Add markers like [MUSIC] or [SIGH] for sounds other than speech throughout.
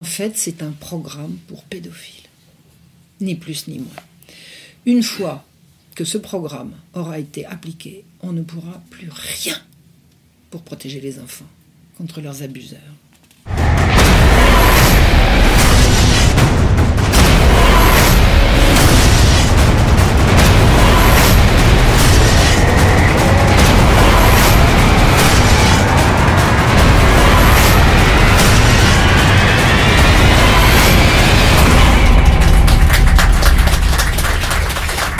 En fait, c'est un programme pour pédophiles. Ni plus ni moins. Une fois que ce programme aura été appliqué, on ne pourra plus rien pour protéger les enfants contre leurs abuseurs.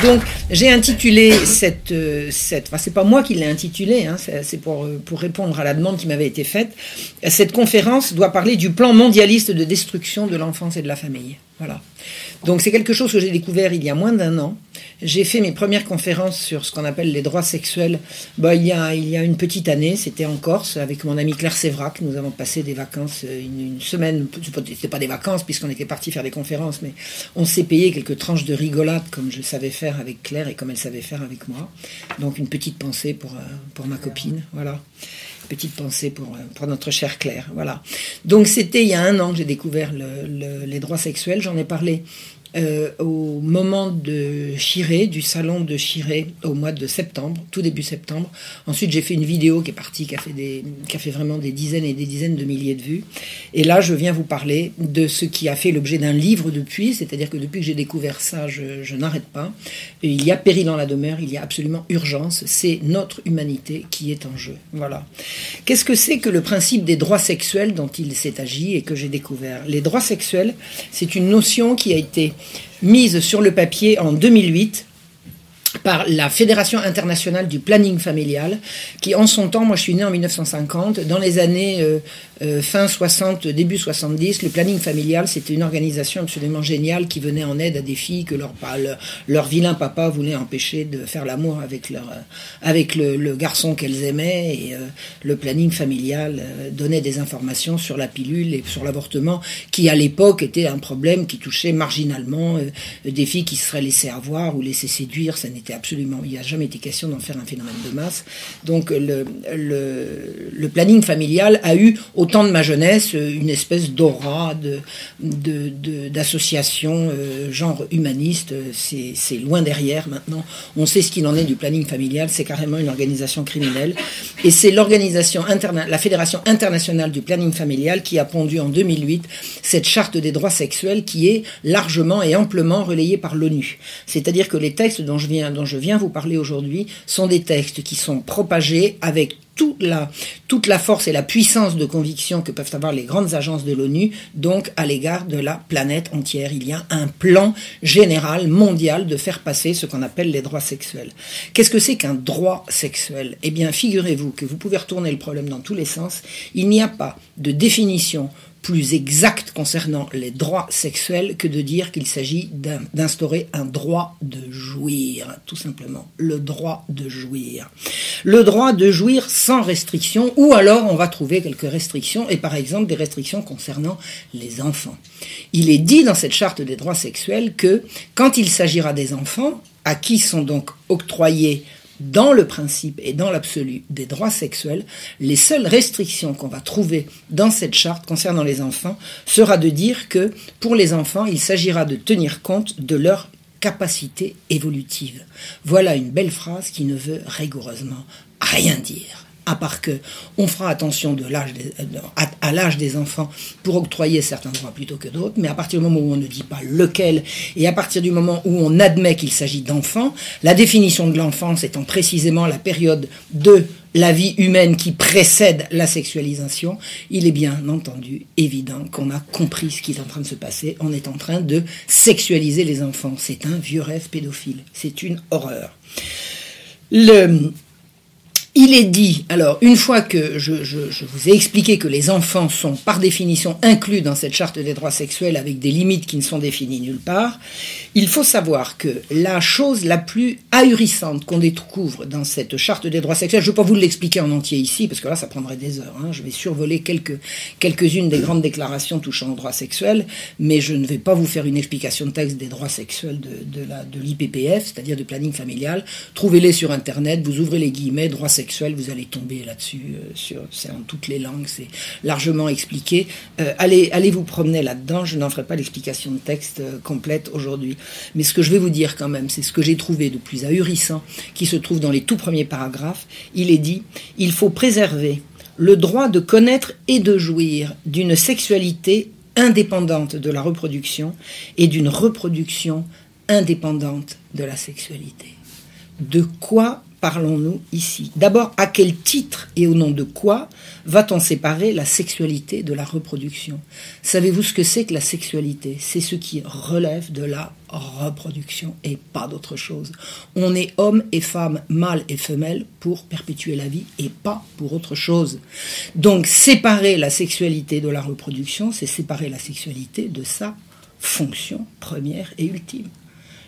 Donc, j'ai intitulé cette, euh, cette, enfin c'est pas moi qui l'ai intitulé, hein, c'est pour euh, pour répondre à la demande qui m'avait été faite. Cette conférence doit parler du plan mondialiste de destruction de l'enfance et de la famille. Voilà. Donc c'est quelque chose que j'ai découvert il y a moins d'un an. J'ai fait mes premières conférences sur ce qu'on appelle les droits sexuels bah, il, y a, il y a une petite année, c'était en Corse, avec mon amie Claire Sévrac. Nous avons passé des vacances, euh, une, une semaine, c'était pas des vacances puisqu'on était parti faire des conférences, mais on s'est payé quelques tranches de rigolade comme je savais faire avec Claire et comme elle savait faire avec moi. Donc une petite pensée pour, euh, pour ma copine, voilà petite pensée pour, euh, pour notre chère Claire. Voilà. Donc c'était il y a un an que j'ai découvert le, les droits sexuels. J'en ai parlé euh, au moment de Chiré, du salon de Chiré, au mois de septembre, tout début septembre. Ensuite, j'ai fait une vidéo qui est partie, qui a fait, des, qui a fait vraiment des dizaines et des dizaines de milliers de vues. Et là, je viens vous parler de ce qui a fait l'objet d'un livre depuis, c'est-à-dire que depuis que j'ai découvert ça, je, je n'arrête pas. Il y a péril dans la demeure, il y a absolument urgence. C'est notre humanité qui est en jeu. Voilà. Qu'est-ce que c'est que le principe des droits sexuels dont il s'est agi et que j'ai découvert? Les droits sexuels, c'est une notion qui a été mise sur le papier en 2008 par la Fédération internationale du planning familial, qui en son temps, moi je suis né en 1950, dans les années euh, euh, fin 60, début 70, le planning familial, c'était une organisation absolument géniale qui venait en aide à des filles que leur, leur, leur vilain papa voulait empêcher de faire l'amour avec, leur, avec le, le garçon qu'elles aimaient, et euh, le planning familial donnait des informations sur la pilule et sur l'avortement, qui à l'époque était un problème qui touchait marginalement des filles qui se seraient laissées avoir ou laissées séduire, ça n'était absolument, il n'y a jamais été question d'en faire un phénomène de masse. Donc le, le, le, planning familial a eu, temps de ma jeunesse, une espèce d'aura de, d'association euh, genre humaniste. C'est loin derrière maintenant. On sait ce qu'il en est du planning familial. C'est carrément une organisation criminelle. Et c'est l'organisation la Fédération internationale du planning familial qui a pondu en 2008 cette charte des droits sexuels qui est largement et amplement relayée par l'ONU. C'est-à-dire que les textes dont je viens dont je viens vous parler aujourd'hui sont des textes qui sont propagés avec toute la, la force et la puissance de conviction que peuvent avoir les grandes agences de l'ONU, donc à l'égard de la planète entière. Il y a un plan général, mondial, de faire passer ce qu'on appelle les droits sexuels. Qu'est-ce que c'est qu'un droit sexuel? Eh bien, figurez-vous que vous pouvez retourner le problème dans tous les sens. Il n'y a pas de définition plus exact concernant les droits sexuels que de dire qu'il s'agit d'instaurer un droit de jouir, tout simplement. Le droit de jouir. Le droit de jouir sans restriction, ou alors on va trouver quelques restrictions, et par exemple des restrictions concernant les enfants. Il est dit dans cette charte des droits sexuels que quand il s'agira des enfants, à qui sont donc octroyés dans le principe et dans l'absolu des droits sexuels, les seules restrictions qu'on va trouver dans cette charte concernant les enfants sera de dire que pour les enfants, il s'agira de tenir compte de leur capacité évolutive. Voilà une belle phrase qui ne veut rigoureusement rien dire à part que on fera attention à, l'âge des enfants pour octroyer certains droits plutôt que d'autres, mais à partir du moment où on ne dit pas lequel, et à partir du moment où on admet qu'il s'agit d'enfants, la définition de l'enfance étant précisément la période de la vie humaine qui précède la sexualisation, il est bien entendu évident qu'on a compris ce qui est en train de se passer. On est en train de sexualiser les enfants. C'est un vieux rêve pédophile. C'est une horreur. Il est dit, alors une fois que je, vous ai expliqué que les enfants sont par définition inclus dans cette charte des droits sexuels avec des limites qui ne sont définies nulle part, il faut savoir que la chose la plus ahurissante qu'on découvre dans cette charte des droits sexuels, je ne vais pas vous l'expliquer en entier ici parce que là ça prendrait des heures, hein. je vais survoler quelques, quelques-unes des grandes déclarations touchant aux droits sexuels, mais je ne vais pas vous faire une explication de texte des droits sexuels de, de l'IPPF, c'est-à-dire du planning familial. Trouvez-les sur Internet, vous ouvrez les guillemets, droits sexuels, vous allez tomber là-dessus. sur, c'est en toutes les langues, c'est largement expliqué. allez, allez vous promener là-dedans. Je n'en ferai pas l'explication de texte complète aujourd'hui. Mais ce que je vais vous dire quand même, c'est ce que j'ai trouvé de plus ahurissant, qui se trouve dans les tout premiers paragraphes. Il est dit il faut préserver le droit de connaître et de jouir d'une sexualité indépendante de la reproduction et d'une reproduction indépendante de la sexualité. De quoi parlons-nous ici D'abord, à quel titre et au nom de quoi va-t-on séparer la sexualité de la reproduction? Savez-vous ce que c'est que la sexualité? C'est ce qui relève de la reproduction et pas d'autre chose. On est homme et femme, mâle et femelle pour perpétuer la vie et pas pour autre chose. Donc séparer la sexualité de la reproduction, c'est séparer la sexualité de sa fonction première et ultime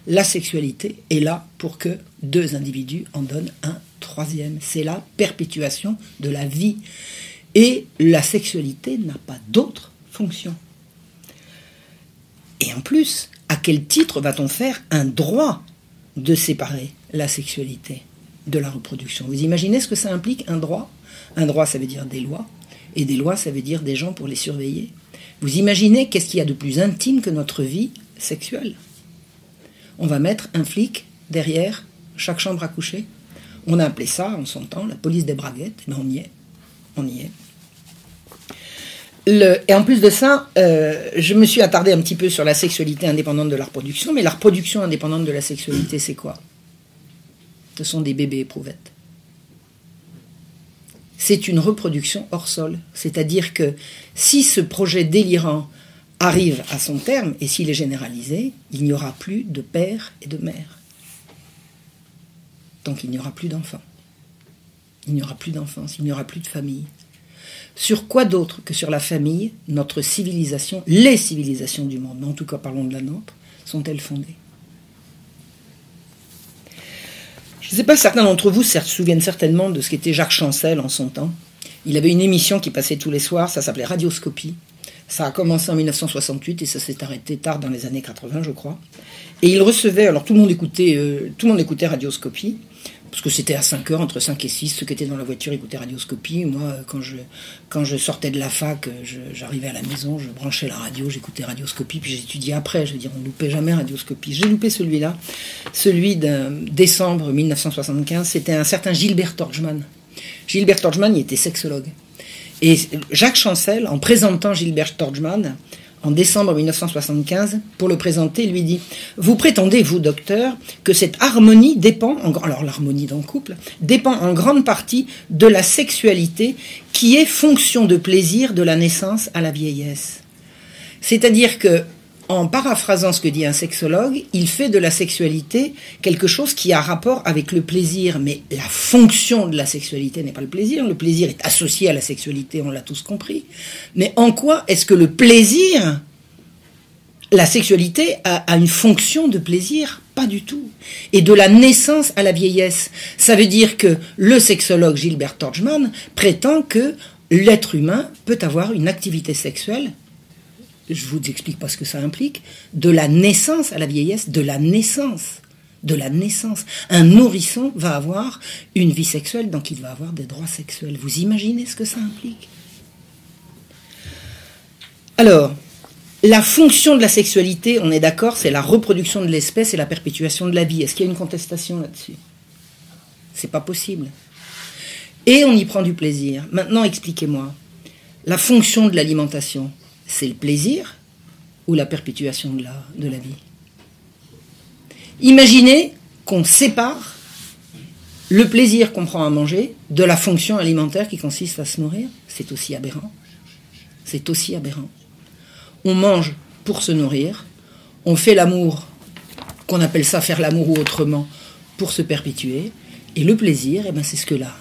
la sexualité est là pour que deux individus en donnent un troisième. C'est la perpétuation de la vie. Et la sexualité n'a pas d'autre fonction. Et en plus, à quel titre va-t-on faire un droit de séparer la sexualité de la reproduction? Vous imaginez ce que ça implique, un droit? Un droit, ça veut dire des lois, et des lois, ça veut dire des gens pour les surveiller. Vous imaginez qu'est-ce qu'il y a de plus intime que notre vie sexuelle? On va mettre un flic derrière chaque chambre à coucher. On a appelé ça, en son temps, la police des braguettes. Mais on y est. On y est. et en plus de ça, euh, je me suis attardé un petit peu sur la sexualité indépendante de la reproduction, mais la reproduction indépendante de la sexualité, c'est quoi? Ce sont des bébés éprouvettes. C'est une reproduction hors sol. C'est-à-dire que si ce projet délirant arrive à son terme, et s'il est généralisé, il n'y aura plus de père et de mère. Donc il n'y aura plus d'enfants. Il n'y aura plus d'enfance, il n'y aura plus de famille. Sur quoi d'autre que sur la famille, notre civilisation, les civilisations du monde, en tout cas parlons de la nôtre, sont-elles fondées? Je ne sais pas, certains d'entre vous se souviennent certainement de ce qu'était Jacques Chancel en son temps. Il avait une émission qui passait tous les soirs, ça s'appelait Radioscopie. Ça a commencé en 1968 et ça s'est arrêté tard dans les années 80, je crois. Et il recevait, alors tout le monde écoutait, euh, tout le monde écoutait Radioscopie, parce que c'était à 5 heures, entre 5 et 6, ceux qui étaient dans la voiture écoutaient Radioscopie. Moi, quand je, quand je sortais de la fac, j'arrivais à la maison, je branchais la radio, j'écoutais Radioscopie, puis j'étudiais après. Je veux dire, on ne loupait jamais Radioscopie. J'ai loupé celui-là, celui de décembre 1975, c'était un certain Gilbert Torgman. Gilbert Torgman, il était sexologue. Et Jacques Chancel, en présentant Gilbert Torgman, en décembre 1975, pour le présenter, lui dit Vous prétendez, vous, docteur, que cette harmonie dépend, en, alors l'harmonie dans le couple, dépend en grande partie de la sexualité qui est fonction de plaisir de la naissance à la vieillesse. C'est-à-dire que en paraphrasant ce que dit un sexologue, il fait de la sexualité quelque chose qui a rapport avec le plaisir. Mais la fonction de la sexualité n'est pas le plaisir. Le plaisir est associé à la sexualité, on l'a tous compris. Mais en quoi est-ce que le plaisir, la sexualité a, une fonction de plaisir? Pas du tout. Et de la naissance à la vieillesse. Ça veut dire que le sexologue Gilbert Torchman prétend que l'être humain peut avoir une activité sexuelle je vous explique pas ce que ça implique, de la naissance à la vieillesse, de la naissance. De la naissance. Un nourrisson va avoir une vie sexuelle, donc il va avoir des droits sexuels. Vous imaginez ce que ça implique? Alors, la fonction de la sexualité, on est d'accord, c'est la reproduction de l'espèce et la perpétuation de la vie. Est-ce qu'il y a une contestation là-dessus? C'est pas possible. Et on y prend du plaisir. Maintenant, expliquez-moi. La fonction de l'alimentation, c'est le plaisir ou la perpétuation de la, la vie? Imaginez qu'on sépare le plaisir qu'on prend à manger de la fonction alimentaire qui consiste à se nourrir. C'est aussi aberrant. C'est aussi aberrant. On mange pour se nourrir, on fait l'amour, qu'on appelle ça faire l'amour ou autrement, pour se perpétuer, et le plaisir, eh ben, c'est ce que là,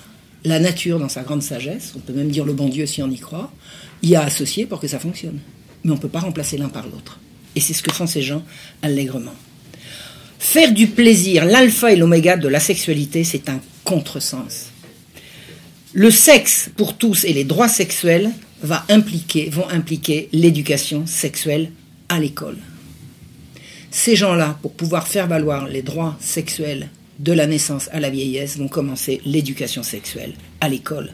la nature, dans sa grande sagesse, on peut même dire le bon Dieu si on y croit, y a associé pour que ça fonctionne. Mais on ne peut pas remplacer l'un par l'autre. Et c'est ce que font ces gens allègrement. Faire du plaisir l'alpha et l'oméga de la sexualité, c'est un contresens. Le sexe pour tous et les droits sexuels va impliquer, vont impliquer l'éducation sexuelle à l'école. Ces gens-là, pour pouvoir faire valoir les droits sexuels de la naissance à la vieillesse, vont commencer l'éducation sexuelle à l'école.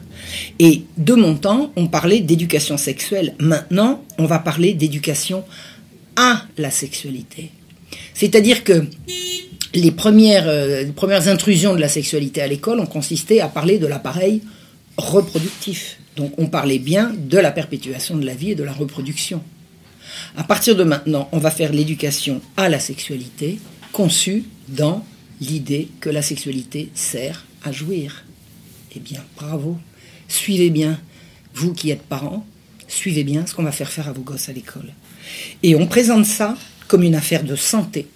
Et de mon temps, on parlait d'éducation sexuelle. Maintenant, on va parler d'éducation à la sexualité. C'est-à-dire que les premières, euh, les premières intrusions de la sexualité à l'école ont consisté à parler de l'appareil reproductif. Donc on parlait bien de la perpétuation de la vie et de la reproduction. À partir de maintenant, on va faire l'éducation à la sexualité conçue dans l'idée que la sexualité sert à jouir. Eh bien, bravo. Suivez bien, vous qui êtes parents, suivez bien ce qu'on va faire faire à vos gosses à l'école. Et on présente ça comme une affaire de santé.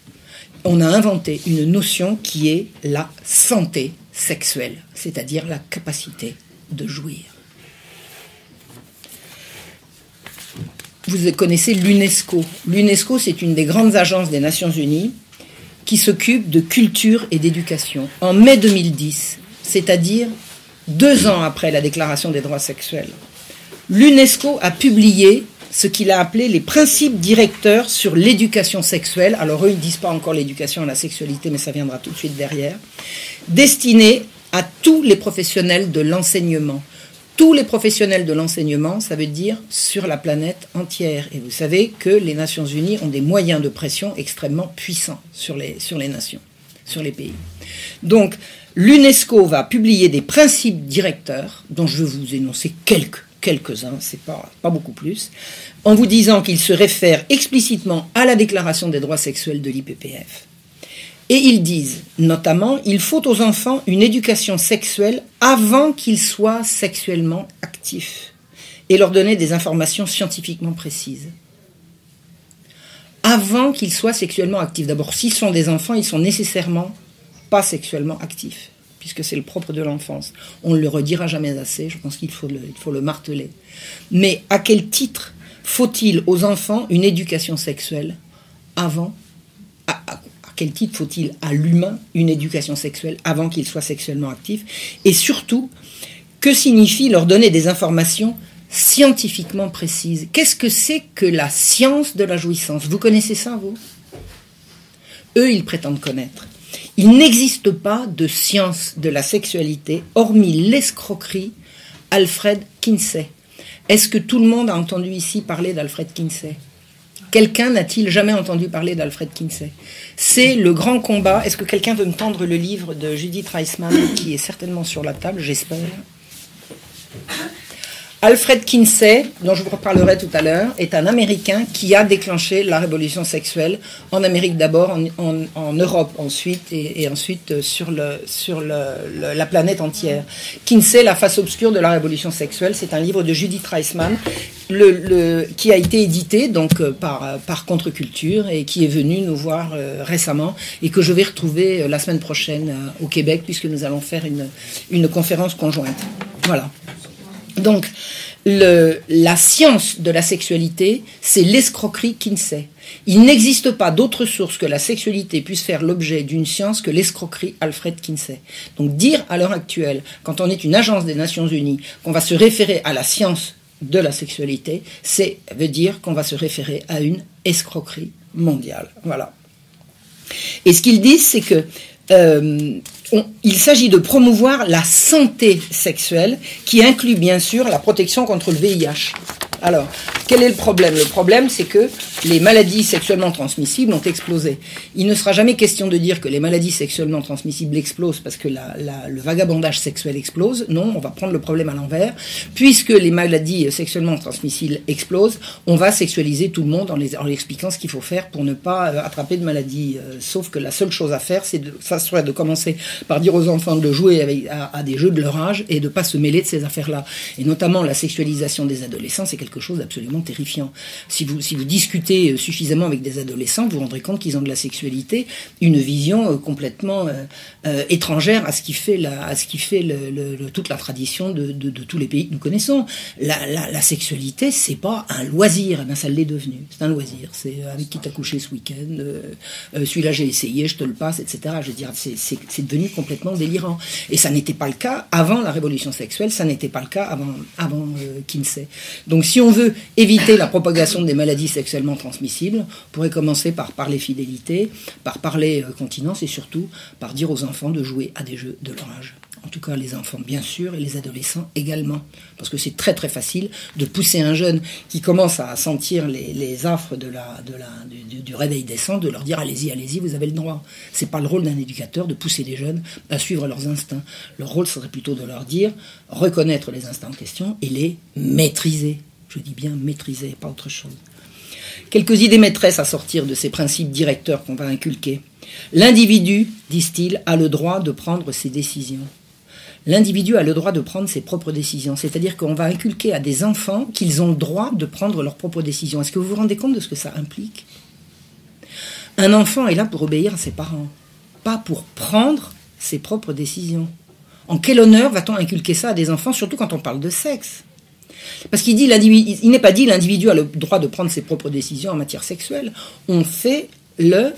On a inventé une notion qui est la santé sexuelle, c'est-à-dire la capacité de jouir. Vous connaissez l'UNESCO. L'UNESCO, c'est une des grandes agences des Nations Unies qui s'occupe de culture et d'éducation. En mai 2010, c'est-à-dire deux ans après la Déclaration des droits sexuels, l'UNESCO a publié ce qu'il a appelé les principes directeurs sur l'éducation sexuelle. Alors eux, ils ne disent pas encore l'éducation à la sexualité, mais ça viendra tout de suite derrière. Destinés à tous les professionnels de l'enseignement. Tous les professionnels de l'enseignement, ça veut dire sur la planète entière. Et vous savez que les Nations Unies ont des moyens de pression extrêmement puissants sur les, nations, sur les pays. Donc, l'UNESCO va publier des principes directeurs, dont je vais vous énoncer quelques quelques-uns, c'est pas, pas beaucoup plus, en vous disant qu'ils se réfèrent explicitement à la déclaration des droits sexuels de l'IPPF. Et ils disent, notamment, il faut aux enfants une éducation sexuelle avant qu'ils soient sexuellement actifs et leur donner des informations scientifiquement précises. Avant qu'ils soient sexuellement actifs. D'abord, s'ils sont des enfants, ils sont nécessairement pas sexuellement actifs puisque c'est le propre de l'enfance. On ne le redira jamais assez, je pense qu'il faut le, marteler. Mais à quel titre faut-il aux enfants une éducation sexuelle avant à, quel titre faut-il à l'humain une éducation sexuelle avant qu'il soit sexuellement actif? Et surtout, que signifie leur donner des informations scientifiquement précises? Qu'est-ce que c'est que la science de la jouissance? Vous connaissez ça, vous? Eux, ils prétendent connaître. Il n'existe pas de science de la sexualité, hormis l'escroquerie Alfred Kinsey. Est-ce que tout le monde a entendu ici parler d'Alfred Kinsey? Quelqu'un n'a-t-il jamais entendu parler d'Alfred Kinsey? C'est le grand combat. Est-ce que quelqu'un veut me tendre le livre de Judith Reisman qui est certainement sur la table, j'espère Alfred Kinsey, dont je vous reparlerai tout à l'heure, est un Américain qui a déclenché la révolution sexuelle en Amérique d'abord, en, Europe ensuite, et, ensuite euh, sur, le, sur le, la planète entière. Kinsey, La face obscure de la révolution sexuelle, c'est un livre de Judith Reisman le, qui a été édité donc euh, par, par Contre-Culture et qui est venu nous voir euh, récemment et que je vais retrouver la semaine prochaine au Québec puisque nous allons faire une, une conférence conjointe. Voilà. Donc, la science de la sexualité, c'est l'escroquerie Kinsey. Il n'existe pas d'autre source que la sexualité puisse faire l'objet d'une science que l'escroquerie Alfred Kinsey. Donc dire à l'heure actuelle, quand on est une agence des Nations Unies, qu'on va se référer à la science de la sexualité, c'est veut dire qu'on va se référer à une escroquerie mondiale. Voilà. Et ce qu'ils disent, c'est que euh, il s'agit de promouvoir la santé sexuelle qui inclut bien sûr la protection contre le VIH. Alors, quel est le problème? Le problème, c'est que les maladies sexuellement transmissibles ont explosé. Il ne sera jamais question de dire que les maladies sexuellement transmissibles explosent parce que le vagabondage sexuel explose. Non, on va prendre le problème à l'envers. Puisque les maladies sexuellement transmissibles explosent, on va sexualiser tout le monde en, les, expliquant ce qu'il faut faire pour ne pas euh, attraper de maladies. Euh, sauf que la seule chose à faire, c'est de, ça serait de commencer par dire aux enfants de jouer à, des jeux de leur âge et de pas se mêler de ces affaires-là. Et notamment la sexualisation des adolescents, c'est quelque chose d'absolument terrifiant. Si vous, si vous discutez euh, suffisamment avec des adolescents, vous vous rendrez compte qu'ils ont de la sexualité une vision euh, complètement euh, étrangère à ce qui fait, la, à ce qui fait toute la tradition de, de, tous les pays que nous connaissons. La, la, la sexualité, c'est pas un loisir, eh ça l'est devenu. C'est un loisir. C'est avec qui t'as couché ce week-end, celui-là j'ai essayé, je te le passe, etc. Je veux dire, c'est devenu complètement délirant. Et ça n'était pas le cas avant la révolution sexuelle, ça n'était pas le cas avant, avant Kinsey. Donc si Si on veut éviter la propagation des maladies sexuellement transmissibles, on pourrait commencer par parler fidélité, par parler euh, continence et surtout par dire aux enfants de jouer à des jeux de leur âge en tout cas les enfants bien sûr, et les adolescents également. Parce que c'est très très facile de pousser un jeune qui commence à sentir les, affres du, réveil décent, de leur dire allez-y, allez-y, vous avez le droit. C'est pas le rôle d'un éducateur de pousser les jeunes à suivre leurs instincts. Leur rôle serait plutôt de leur dire reconnaître les instincts en question et les maîtriser. Je dis bien maîtriser, pas autre chose. Quelques idées maîtresses à sortir de ces principes directeurs qu'on va inculquer. L'individu, disent-ils, a le droit de prendre ses décisions l'individu a le droit de prendre ses propres décisions. C'est-à-dire qu'on va inculquer à des enfants qu'ils ont le droit de prendre leurs propres décisions. Est-ce que vous vous rendez compte de ce que ça implique? Un enfant est là pour obéir à ses parents, pas pour prendre ses propres décisions. En quel honneur va-t-on inculquer ça à des enfants, surtout quand on parle de sexe? Parce qu'il dit il n'est pas dit l'individu a le droit de prendre ses propres décisions en matière sexuelle. On fait le,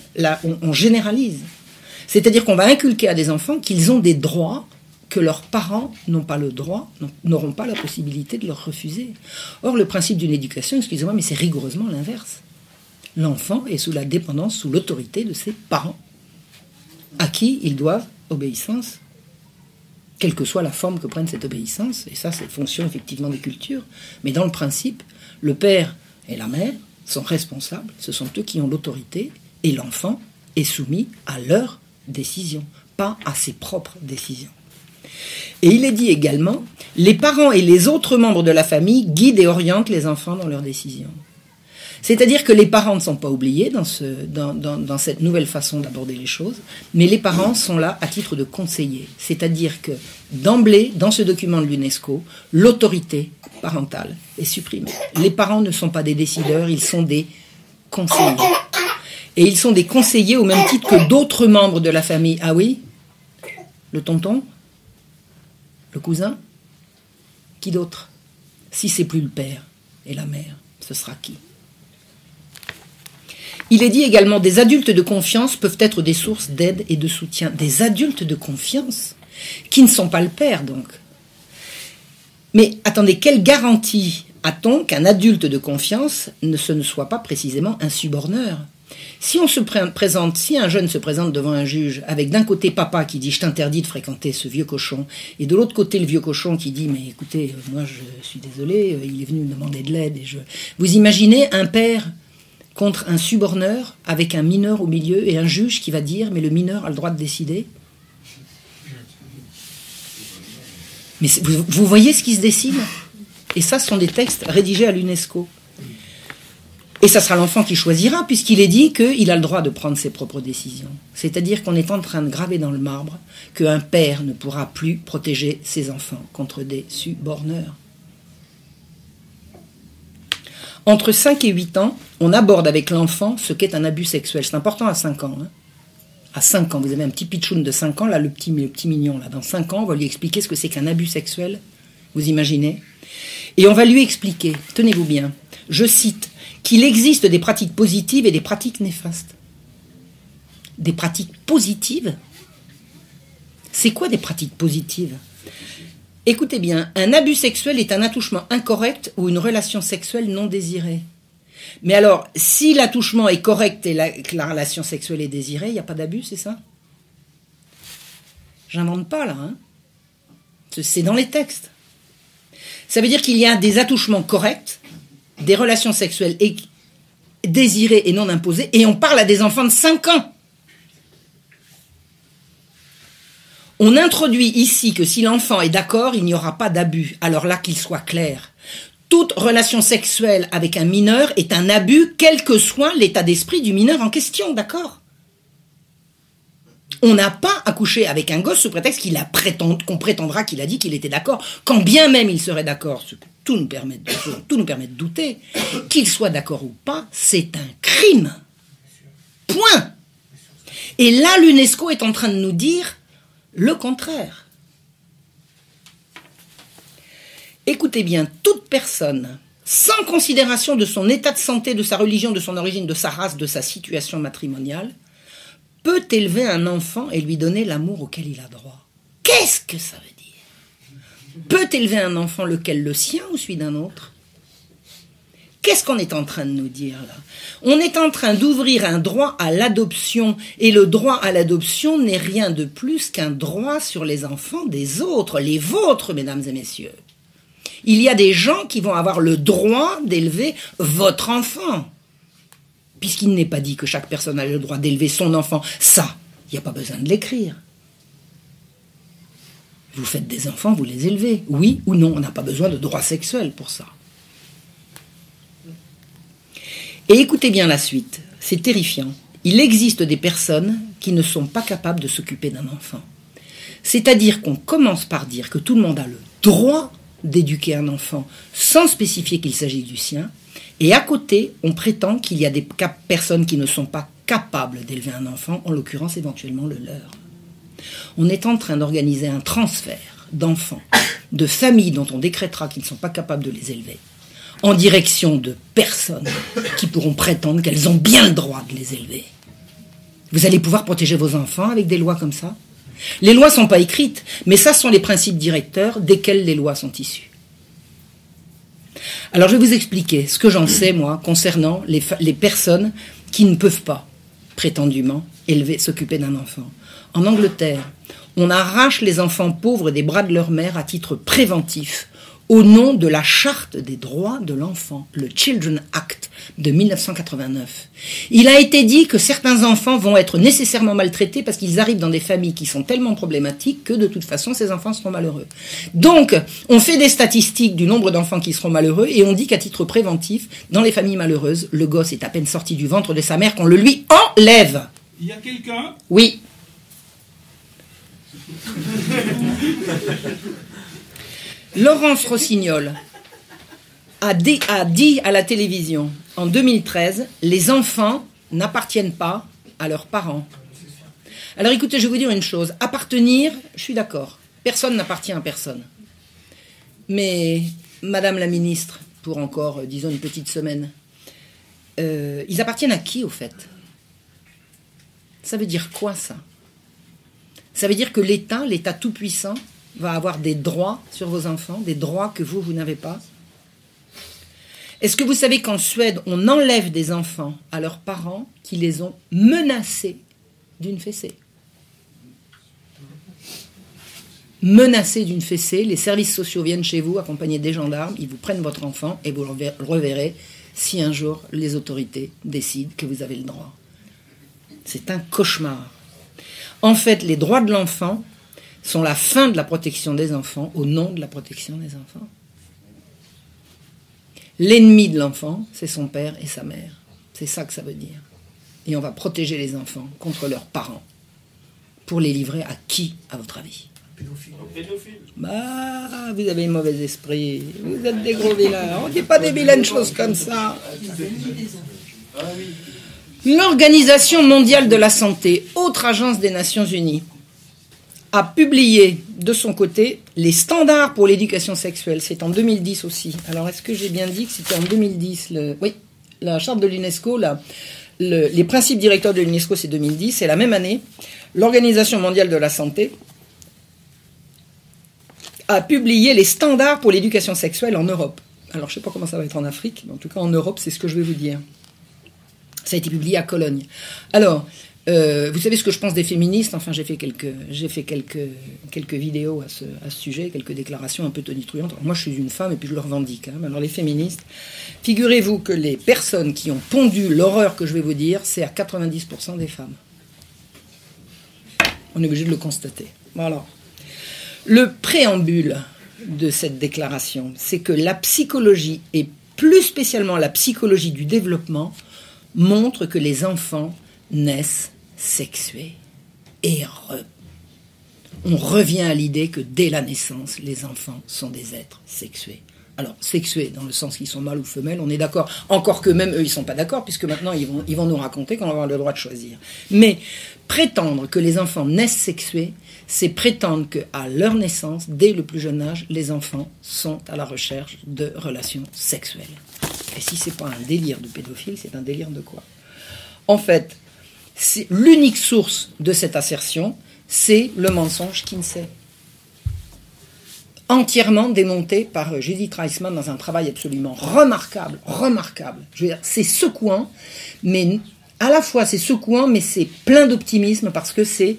on généralise. C'est-à-dire qu'on va inculquer à des enfants qu'ils ont des droits que leurs parents n'ont pas le droit, n'auront pas la possibilité de leur refuser. Or, le principe d'une éducation, excusez-moi, mais c'est rigoureusement l'inverse. L'enfant est sous la dépendance, sous l'autorité de ses parents, à qui ils doivent obéissance, quelle que soit la forme que prenne cette obéissance, et ça c'est fonction effectivement des cultures, mais dans le principe, le père et la mère sont responsables, ce sont eux qui ont l'autorité, et l'enfant est soumis à leurs décisions, pas à ses propres décisions. Et il est dit également, les parents et les autres membres de la famille guident et orientent les enfants dans leurs décisions. C'est-à-dire que les parents ne sont pas oubliés dans, ce, dans, dans, cette nouvelle façon d'aborder les choses, mais les parents sont là à titre de conseillers. C'est-à-dire que d'emblée, dans ce document de l'UNESCO, l'autorité parentale est supprimée. Les parents ne sont pas des décideurs, ils sont des conseillers. Et ils sont des conseillers au même titre que d'autres membres de la famille. Ah oui? Le tonton? Le cousin? Qui d'autre? Si c'est plus le père et la mère, ce sera qui? Il est dit également des adultes de confiance peuvent être des sources d'aide et de soutien. Des adultes de confiance qui ne sont pas le père donc. Mais attendez, quelle garantie a-t-on qu'un adulte de confiance ne, ce ne soit pas précisément un suborneur si on se présente, si un jeune se présente devant un juge avec d'un côté papa qui dit je t'interdis de fréquenter ce vieux cochon, et de l'autre côté le vieux cochon qui dit mais écoutez, euh, moi je suis désolé, euh, il est venu me demander de l'aide et je. Vous imaginez un père contre un suborneur avec un mineur au milieu et un juge qui va dire mais le mineur a le droit de décider Mais vous voyez ce qui se dessine? Et ça, ce sont des textes rédigés à l'UNESCO. Et ça sera l'enfant qui choisira, puisqu'il est dit qu'il a le droit de prendre ses propres décisions. C'est-à-dire qu'on est en train de graver dans le marbre qu'un père ne pourra plus protéger ses enfants contre des suborneurs. Entre 5 et 8 ans, on aborde avec l'enfant ce qu'est un abus sexuel. C'est important à 5 ans. Hein. À 5 ans, vous avez un petit pitchoun de 5 ans, là, le petit, le petit mignon, là, dans 5 ans, on va lui expliquer ce que c'est qu'un abus sexuel. Vous imaginez? Et on va lui expliquer, tenez-vous bien, je cite, qu'il existe des pratiques positives et des pratiques néfastes. Des pratiques positives? C'est quoi des pratiques positives? Écoutez bien, un abus sexuel est un attouchement incorrect ou une relation sexuelle non désirée. Mais alors, si l'attouchement est correct et que la relation sexuelle est désirée, il n'y a pas d'abus, c'est ça? J'invente pas là. Hein c'est dans les textes. Ça veut dire qu'il y a des attouchements corrects des relations sexuelles désirées et non imposées, et on parle à des enfants de 5 ans. On introduit ici que si l'enfant est d'accord, il n'y aura pas d'abus. Alors là, qu'il soit clair. Toute relation sexuelle avec un mineur est un abus, quel que soit l'état d'esprit du mineur en question, d'accord? On n'a pas accouché avec un gosse sous prétexte qu'il qu'on prétendra qu'il a dit qu'il était d'accord, quand bien même il serait d'accord, permet de, tout nous permet de douter, qu'il soit d'accord ou pas, c'est un crime. Point. Et là, l'UNESCO est en train de nous dire le contraire. Écoutez bien, toute personne, sans considération de son état de santé, de sa religion, de son origine, de sa race, de sa situation matrimoniale, peut élever un enfant et lui donner l'amour auquel il a droit. Qu'est-ce que ça veut dire? Peut élever un enfant lequel le sien ou celui d'un autre? Qu'est-ce qu'on est en train de nous dire là? On est en train d'ouvrir un droit à l'adoption et le droit à l'adoption n'est rien de plus qu'un droit sur les enfants des autres, les vôtres, mesdames et messieurs. Il y a des gens qui vont avoir le droit d'élever votre enfant. Puisqu'il n'est pas dit que chaque personne a le droit d'élever son enfant. Ça, il n'y a pas besoin de l'écrire. Vous faites des enfants, vous les élevez. Oui ou non, on n'a pas besoin de droit sexuel pour ça. Et écoutez bien la suite, c'est terrifiant. Il existe des personnes qui ne sont pas capables de s'occuper d'un enfant. C'est-à-dire qu'on commence par dire que tout le monde a le droit d'éduquer un enfant sans spécifier qu'il s'agit du sien, et à côté, on prétend qu'il y a des personnes qui ne sont pas capables d'élever un enfant, en l'occurrence éventuellement le leur. On est en train d'organiser un transfert d'enfants, de familles dont on décrétera qu'ils ne sont pas capables de les élever, en direction de personnes qui pourront prétendre qu'elles ont bien le droit de les élever. Vous allez pouvoir protéger vos enfants avec des lois comme ça Les lois ne sont pas écrites, mais ça sont les principes directeurs desquels les lois sont issues. Alors je vais vous expliquer ce que j'en sais, moi, concernant les, les, personnes qui ne peuvent pas, prétendument, élever, s'occuper d'un enfant. En Angleterre, on arrache les enfants pauvres des bras de leur mère à titre préventif au nom de la charte des droits de l'enfant, le Children Act de 1989. Il a été dit que certains enfants vont être nécessairement maltraités parce qu'ils arrivent dans des familles qui sont tellement problématiques que de toute façon ces enfants seront malheureux. Donc, on fait des statistiques du nombre d'enfants qui seront malheureux et on dit qu'à titre préventif, dans les familles malheureuses, le gosse est à peine sorti du ventre de sa mère qu'on le lui enlève. Il y a quelqu'un? Oui. [LAUGHS] Laurence Rossignol a dit, à la télévision en 2013 les enfants n'appartiennent pas à leurs parents. Alors écoutez, je vais vous dire une chose. Appartenir, je suis d'accord. Personne n'appartient à personne. Mais, Madame la ministre, pour encore, euh, disons, une petite semaine, euh, ils appartiennent à qui, au fait? Ça veut dire quoi, ça? Ça veut dire que l'État, l'État tout-puissant, va avoir des droits sur vos enfants, des droits que vous, vous n'avez pas Est-ce que vous savez qu'en Suède, on enlève des enfants à leurs parents qui les ont menacés d'une fessée? Menacés d'une fessée, les services sociaux viennent chez vous accompagnés des gendarmes, ils vous prennent votre enfant et vous le reverrez si un jour les autorités décident que vous avez le droit. C'est un cauchemar. En fait, les droits de l'enfant, sont la fin de la protection des enfants au nom de la protection des enfants. L'ennemi de l'enfant, c'est son père et sa mère. C'est ça que ça veut dire. Et on va protéger les enfants contre leurs parents. Pour les livrer à qui, à votre avis? Pédophile. Bah, vous avez un mauvais esprit. Vous êtes des gros vilains. On ne dit pas des vilaines choses comme ça. L'Organisation mondiale de la santé, autre agence des Nations unies, a publié de son côté les standards pour l'éducation sexuelle. C'est en 2010 aussi. Alors, est-ce que j'ai bien dit que c'était en 2010 le... Oui, la charte de l'UNESCO, les principes directeurs de l'UNESCO, c'est 2010. C'est la même année, l'Organisation mondiale de la santé a publié les standards pour l'éducation sexuelle en Europe. Alors, je ne sais pas comment ça va être en Afrique, mais en tout cas en Europe, c'est ce que je vais vous dire. Ça a été publié à Cologne. Alors, euh, vous savez ce que je pense des féministes Enfin, j'ai fait quelques, j'ai fait quelques, quelques vidéos à ce, sujet, quelques déclarations un peu tonitruantes. moi, je suis une femme et puis je le revendique. Hein. Alors, les féministes, figurez-vous que les personnes qui ont pondu l'horreur que je vais vous dire, c'est à 90% des femmes. On est obligé de le constater. Voilà. Le préambule de cette déclaration, c'est que la psychologie, et plus spécialement la psychologie du développement, montre que les enfants naissent sexués. Et on revient à l'idée que dès la naissance, les enfants sont des êtres sexués. Alors, sexués dans le sens qu'ils sont mâles ou femelles, on est d'accord. Encore que même eux, ils ne sont pas d'accord, puisque maintenant, ils vont, ils vont nous raconter qu'on va avoir le droit de choisir. Mais prétendre que les enfants naissent sexués, c'est prétendre qu'à leur naissance, dès le plus jeune âge, les enfants sont à la recherche de relations sexuelles. Et si c'est pas un délire de pédophile, c'est un délire de quoi? En fait, l'unique source de cette assertion, c'est le mensonge sait. entièrement démonté par Judith Reisman dans un travail absolument remarquable, remarquable. Je veux dire, c'est secouant, mais à la fois c'est secouant, mais c'est plein d'optimisme parce que c'est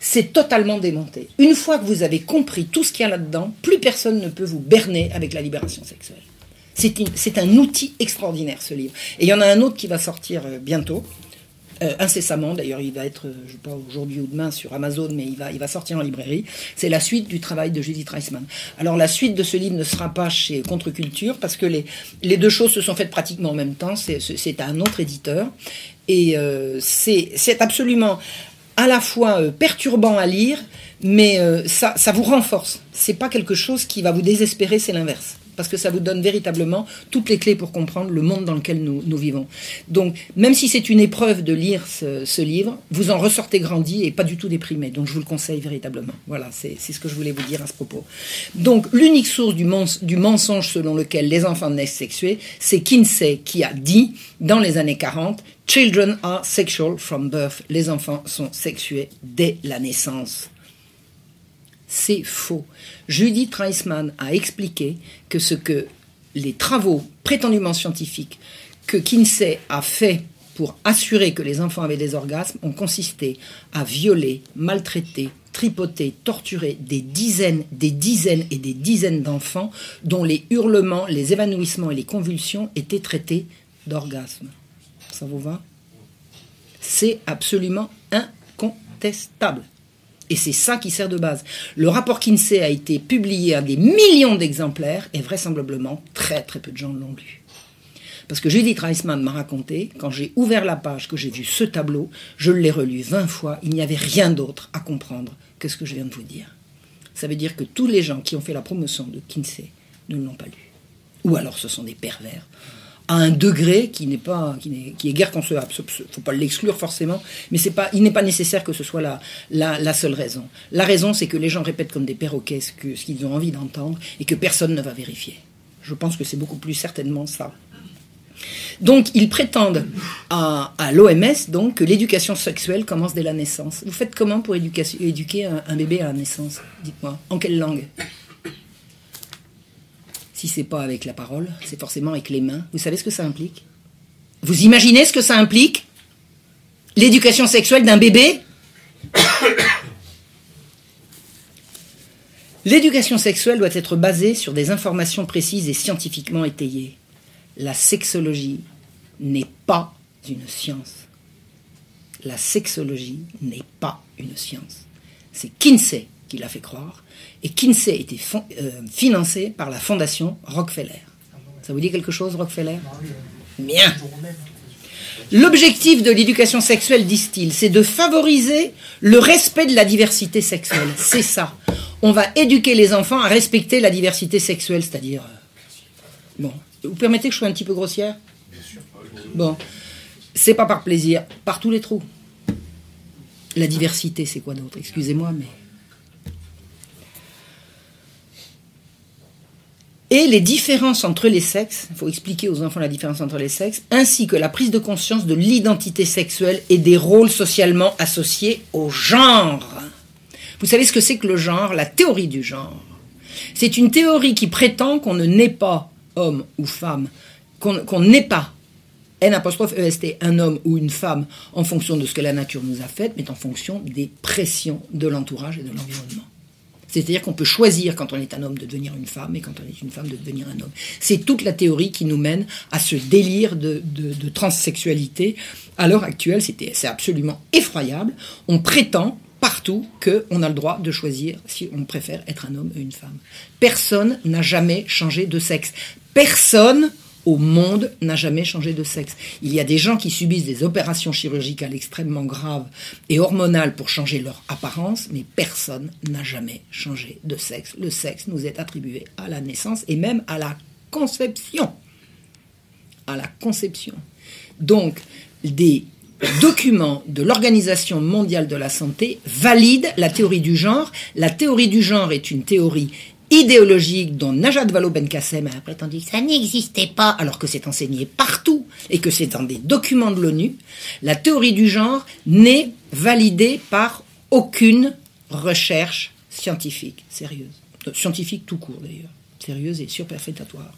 c'est totalement démonté. Une fois que vous avez compris tout ce qu'il y a là-dedans, plus personne ne peut vous berner avec la libération sexuelle. C'est un outil extraordinaire, ce livre. Et il y en a un autre qui va sortir euh, bientôt, euh, incessamment. D'ailleurs, il va être, euh, je ne sais pas aujourd'hui ou demain sur Amazon, mais il va, il va sortir en librairie. C'est la suite du travail de Judith Reisman. Alors, la suite de ce livre ne sera pas chez Contre-Culture parce que les, les deux choses se sont faites pratiquement en même temps. C'est un autre éditeur. Et c'est absolument à la fois perturbant à lire, mais ça, ça vous renforce. C'est pas quelque chose qui va vous désespérer, c'est l'inverse parce que ça vous donne véritablement toutes les clés pour comprendre le monde dans lequel nous, vivons. Donc, même si c'est une épreuve de lire ce, livre, vous en ressortez grandi et pas du tout déprimé. Donc, je vous le conseille véritablement. Voilà, c'est ce que je voulais vous dire à ce propos. Donc, l'unique source du, du, mensonge selon lequel les enfants naissent sexués, c'est Kinsey qui a dit, dans les années 40, Children are sexual from birth. Les enfants sont sexués dès la naissance. C'est faux. Judith Reisman a expliqué que ce que les travaux prétendument scientifiques que Kinsey a fait pour assurer que les enfants avaient des orgasmes ont consisté à violer, maltraiter, tripoter, torturer des dizaines, des dizaines et des dizaines d'enfants dont les hurlements, les évanouissements et les convulsions étaient traités d'orgasmes. Ça vous va? C'est absolument incontestable. Et c'est ça qui sert de base. Le rapport Kinsey a été publié à des millions d'exemplaires et vraisemblablement très très peu de gens l'ont lu. Parce que Judith Reisman m'a raconté, quand j'ai ouvert la page, que j'ai vu ce tableau, je l'ai relu 20 fois, il n'y avait rien d'autre à comprendre que ce que je viens de vous dire. Ça veut dire que tous les gens qui ont fait la promotion de Kinsey ne l'ont pas lu. Ou alors ce sont des pervers à un degré qui n'est pas qui, est, qui est guère concevable. Faut pas l'exclure forcément, mais c'est pas il n'est pas nécessaire que ce soit la, la, la seule raison. La raison, c'est que les gens répètent comme des perroquets ce qu'ils ont envie d'entendre et que personne ne va vérifier. Je pense que c'est beaucoup plus certainement ça. Donc, ils prétendent à, à l'OMS donc que l'éducation sexuelle commence dès la naissance. Vous faites comment pour éduquer un, un bébé à la naissance? Dites-moi. En quelle langue? Si c'est pas avec la parole, c'est forcément avec les mains. Vous savez ce que ça implique? Vous imaginez ce que ça implique? L'éducation sexuelle d'un bébé? L'éducation sexuelle doit être basée sur des informations précises et scientifiquement étayées. La sexologie n'est pas une science. La sexologie n'est pas une science. C'est Kinsey qui l'a fait croire. Et Kinsey était euh, financé par la fondation Rockefeller. Ça vous dit quelque chose, Rockefeller? Bien. L'objectif de l'éducation sexuelle, disent-ils, c'est de favoriser le respect de la diversité sexuelle. C'est ça. On va éduquer les enfants à respecter la diversité sexuelle, c'est-à-dire... Euh, bon, vous permettez que je sois un petit peu grossière? Bien sûr. Bon, c'est pas par plaisir, par tous les trous. La diversité, c'est quoi d'autre? Excusez-moi, mais... et les différences entre les sexes, il faut expliquer aux enfants la différence entre les sexes, ainsi que la prise de conscience de l'identité sexuelle et des rôles socialement associés au genre. Vous savez ce que c'est que le genre, la théorie du genre C'est une théorie qui prétend qu'on ne naît pas homme ou femme, qu'on n'est pas N apostrophe EST, un homme ou une femme en fonction de ce que la nature nous a fait, mais en fonction des pressions de l'entourage et de l'environnement. C'est-à-dire qu'on peut choisir quand on est un homme de devenir une femme et quand on est une femme de devenir un homme. C'est toute la théorie qui nous mène à ce délire de, de, transsexualité. À l'heure actuelle, c'est absolument effroyable. On prétend partout qu'on a le droit de choisir si on préfère être un homme ou une femme. Personne n'a jamais changé de sexe. Personne au monde n'a jamais changé de sexe. Il y a des gens qui subissent des opérations chirurgicales extrêmement graves et hormonales pour changer leur apparence, mais personne n'a jamais changé de sexe. Le sexe nous est attribué à la naissance et même à la conception. À la conception. Donc, des documents de l'Organisation mondiale de la santé valident la théorie du genre. La théorie du genre est une théorie idéologique dont Najat Vallaud-Belkacem a prétendu que ça n'existait pas, alors que c'est enseigné partout et que c'est dans des documents de l'ONU, la théorie du genre n'est validée par aucune recherche scientifique sérieuse. scientifique tout court d'ailleurs, sérieuse et surperfétatoire.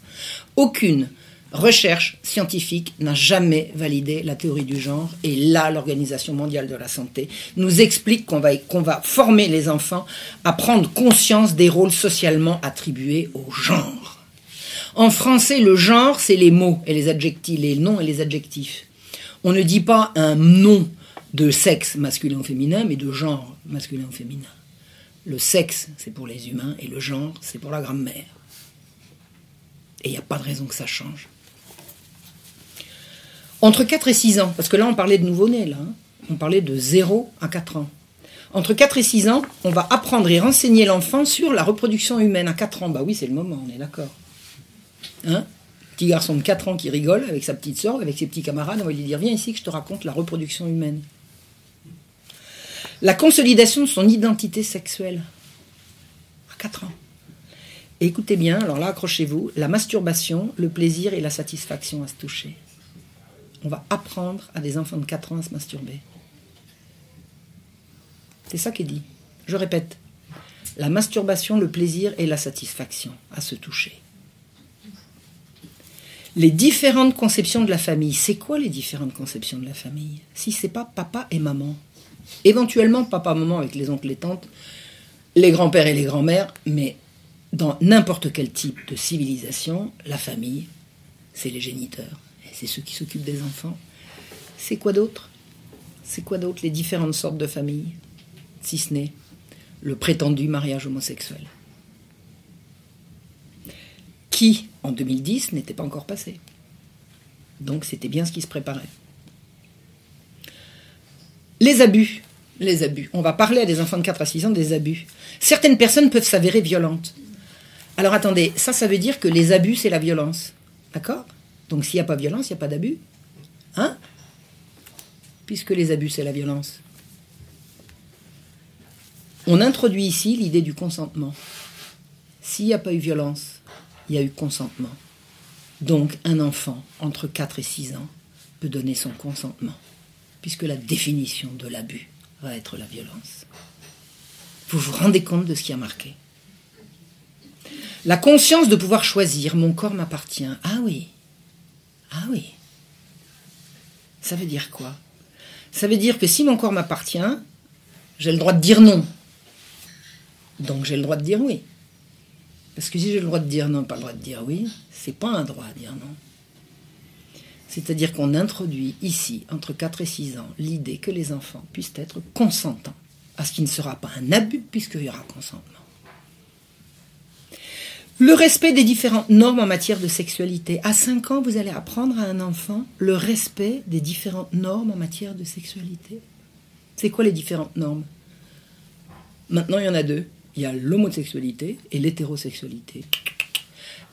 Aucune recherche scientifique n'a jamais validé la théorie du genre et là l'Organisation mondiale de la santé nous explique qu'on va, former les enfants à prendre conscience des rôles socialement attribués au genre. En français, le genre, c'est les mots et les adjectifs, les noms et les adjectifs. On ne dit pas un nom de sexe masculin ou féminin, mais de genre masculin ou féminin. Le sexe, c'est pour les humains, et le genre, c'est pour la grammaire. Et il n'y a pas de raison que ça change. Entre 4 et 6 ans, parce que là on parlait de nouveau-nés, là, hein. on parlait de 0 à 4 ans. Entre 4 et 6 ans, on va apprendre et renseigner l'enfant sur la reproduction humaine. À 4 ans, bah oui, c'est le moment, on est d'accord. Hein? Petit garçon de 4 ans qui rigole avec sa petite soeur, avec ses petits camarades, on va lui dire Viens ici que je te raconte la reproduction humaine. La consolidation de son identité sexuelle. À 4 ans. Écoutez bien, alors là, accrochez-vous, la masturbation, le plaisir et la satisfaction à se toucher. On va apprendre à des enfants de 4 ans à se masturber. C'est ça qui est dit. Je répète, la masturbation, le plaisir et la satisfaction à se toucher. Les différentes conceptions de la famille. C'est quoi les différentes conceptions de la famille? Si c'est pas papa et maman, éventuellement papa, maman avec les oncles et tantes, les grands-pères et les grands-mères, mais dans n'importe quel type de civilisation, la famille, c'est les géniteurs, c'est ceux qui s'occupent des enfants. C'est quoi d'autre? C'est quoi d'autre les différentes sortes de familles, si ce n'est le prétendu mariage homosexuel Qui, en 2010, n'était pas encore passé. Donc c'était bien ce qui se préparait. Les abus. Les abus. On va parler à des enfants de 4 à 6 ans des abus. Certaines personnes peuvent s'avérer violentes. Alors attendez, ça, ça veut dire que les abus, c'est la violence. D'accord? Donc s'il n'y a pas violence, il n'y a pas d'abus. Hein? Puisque les abus, c'est la violence. On introduit ici l'idée du consentement. S'il n'y a pas eu violence, il y a eu consentement. Donc un enfant entre 4 et 6 ans peut donner son consentement puisque la définition de l'abus va être la violence. Vous vous rendez compte de ce qui a marqué? La conscience de pouvoir choisir, mon corps m'appartient. Ah oui, ah oui. Ça veut dire quoi? Ça veut dire que si mon corps m'appartient, j'ai le droit de dire non. Donc j'ai le droit de dire oui. Parce que si j'ai le droit de dire non, pas le droit de dire oui, c'est pas un droit à dire non. C'est-à-dire qu'on introduit ici, entre 4 et 6 ans, l'idée que les enfants puissent être consentants à ce qui ne sera pas un abus puisqu'il y aura consentement. Le respect des différentes normes en matière de sexualité. À 5 ans, vous allez apprendre à un enfant le respect des différentes normes en matière de sexualité. C'est quoi les différentes normes? Maintenant, il y en a deux. Il y a l'homosexualité et l'hétérosexualité.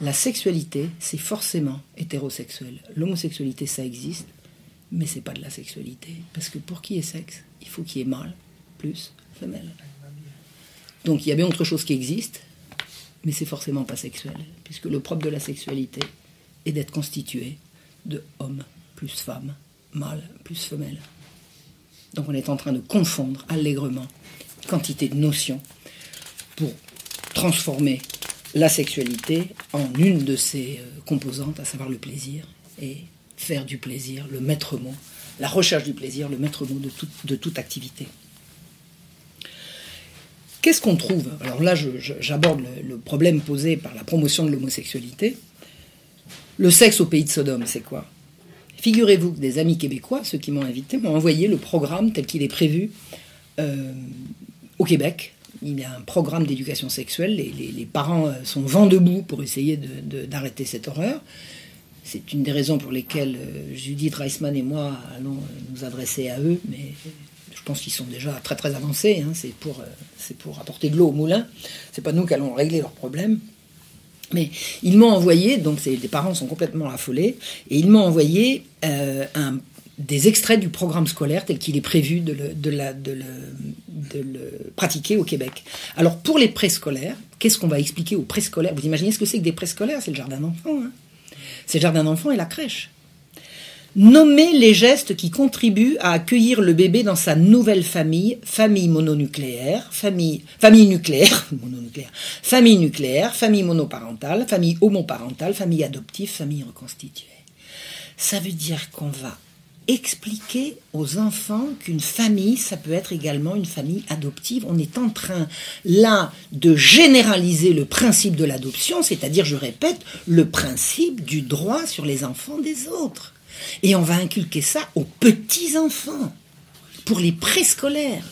La sexualité, c'est forcément hétérosexuel. L'homosexualité, ça existe, mais c'est pas de la sexualité. Parce que pour qui est sexe, il faut qu'il y ait mâle plus femelle. Donc il y a bien autre chose qui existe, mais c'est forcément pas sexuel. Puisque le propre de la sexualité est d'être constitué de homme plus femme, mâle plus femelle. Donc on est en train de confondre allègrement quantité de notions pour transformer la sexualité en une de ses euh, composantes, à savoir le plaisir, et faire du plaisir le maître mot, la recherche du plaisir, le maître mot de toute activité. Qu'est-ce qu'on trouve Alors là, j'aborde le, problème posé par la promotion de l'homosexualité. Le sexe au pays de Sodome, c'est quoi Figurez-vous que des amis québécois, ceux qui m'ont invité, m'ont envoyé le programme tel qu'il est prévu euh, au Québec il y a un programme d'éducation sexuelle. Les, parents euh, sont vent debout pour essayer d'arrêter cette horreur. C'est une des raisons pour lesquelles euh, Judith Reisman et moi allons nous adresser à eux, mais pense qu'ils sont déjà très très avancés. Hein. C'est pour, pour apporter de l'eau au moulin. C'est pas nous qui allons régler leurs problèmes. Mais ils m'ont envoyé, donc les parents sont complètement affolés, et ils m'ont envoyé un des extraits du programme scolaire tel qu'il est prévu de le, de, la, de le, pratiquer au Québec. Alors pour les préscolaires, qu'est-ce qu'on va expliquer aux préscolaires? Vous imaginez ce que c'est que des préscolaires? C'est le jardin d'enfants. Hein c'est le jardin d'enfants et la crèche. Nommer les gestes qui contribuent à accueillir le bébé dans sa nouvelle famille, famille mononucléaire, famille, famille nucléaire, [LAUGHS] mononucléaire, famille nucléaire, famille monoparentale, famille homoparentale, famille adoptive, famille reconstituée. Ça veut dire qu'on va expliquer aux enfants qu'une famille, ça peut être également une famille adoptive. On est en train là de généraliser le principe de l'adoption, c'est-à-dire, je répète, le principe du droit sur les enfants des autres. Et on va inculquer ça aux petits-enfants, pour les préscolaires.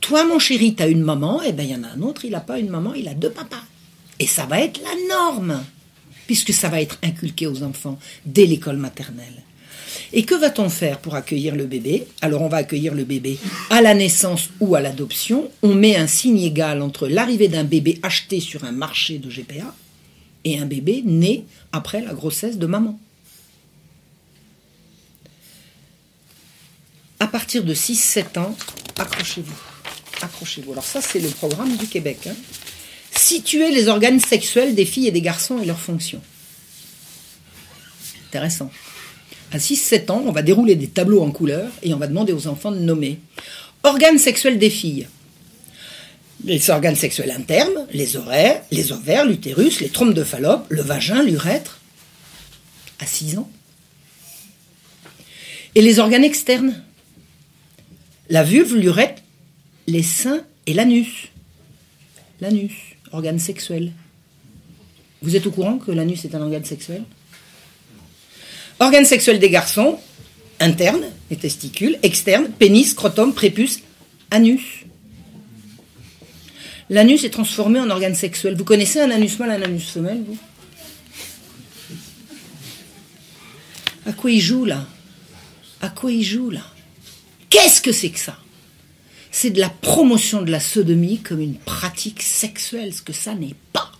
Toi, mon chéri, tu as une maman, et eh bien il y en a un autre, il n'a pas une maman, il a deux papas. Et ça va être la norme, puisque ça va être inculqué aux enfants dès l'école maternelle. Et que va-t-on faire pour accueillir le bébé? Alors on va accueillir le bébé à la naissance ou à l'adoption. On met un signe égal entre l'arrivée d'un bébé acheté sur un marché de GPA et un bébé né après la grossesse de maman. À partir de 6-7 ans, accrochez-vous. Accrochez-vous. Alors ça, c'est le programme du Québec. Hein. Situer les organes sexuels des filles et des garçons et leurs fonctions. Intéressant. À 6-7 ans, on va dérouler des tableaux en couleur et on va demander aux enfants de nommer. Organes sexuels des filles. Les organes sexuels internes, les oreilles, les ovaires, l'utérus, les trompes de Fallope, le vagin, l'urètre. À 6 ans. Et les organes externes la vulve, l'urètre, les seins et l'anus. L'anus, organe sexuel. Vous êtes au courant que l'anus est un organe sexuel? Organe sexuel des garçons, interne, les testicules, externe, pénis, scrotum, prépuce, anus. L'anus est transformé en organe sexuel. Vous connaissez un anus mâle, un anus femelle, vous? À quoi il joue là? À quoi il joue là? Qu'est-ce que c'est que ça? C'est de la promotion de la sodomie comme une pratique sexuelle, ce que ça n'est pas.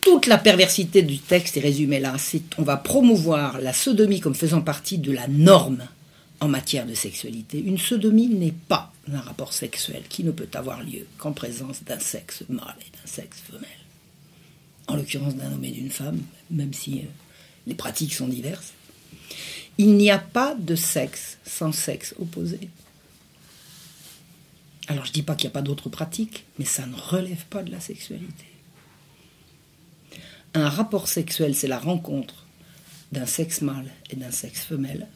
Toute la perversité du texte est résumée là. C'est on va promouvoir la sodomie comme faisant partie de la norme en matière de sexualité. Une sodomie n'est pas un rapport sexuel qui ne peut avoir lieu qu'en présence d'un sexe mâle et d'un sexe femelle. En l'occurrence d'un homme et d'une femme, même si euh, les pratiques sont diverses. Il n'y a pas de sexe sans sexe opposé. Alors je ne dis pas qu'il n'y a pas d'autres pratiques, mais ça ne relève pas de la sexualité. Un rapport sexuel, c'est la rencontre d'un sexe mâle et d'un sexe femelle.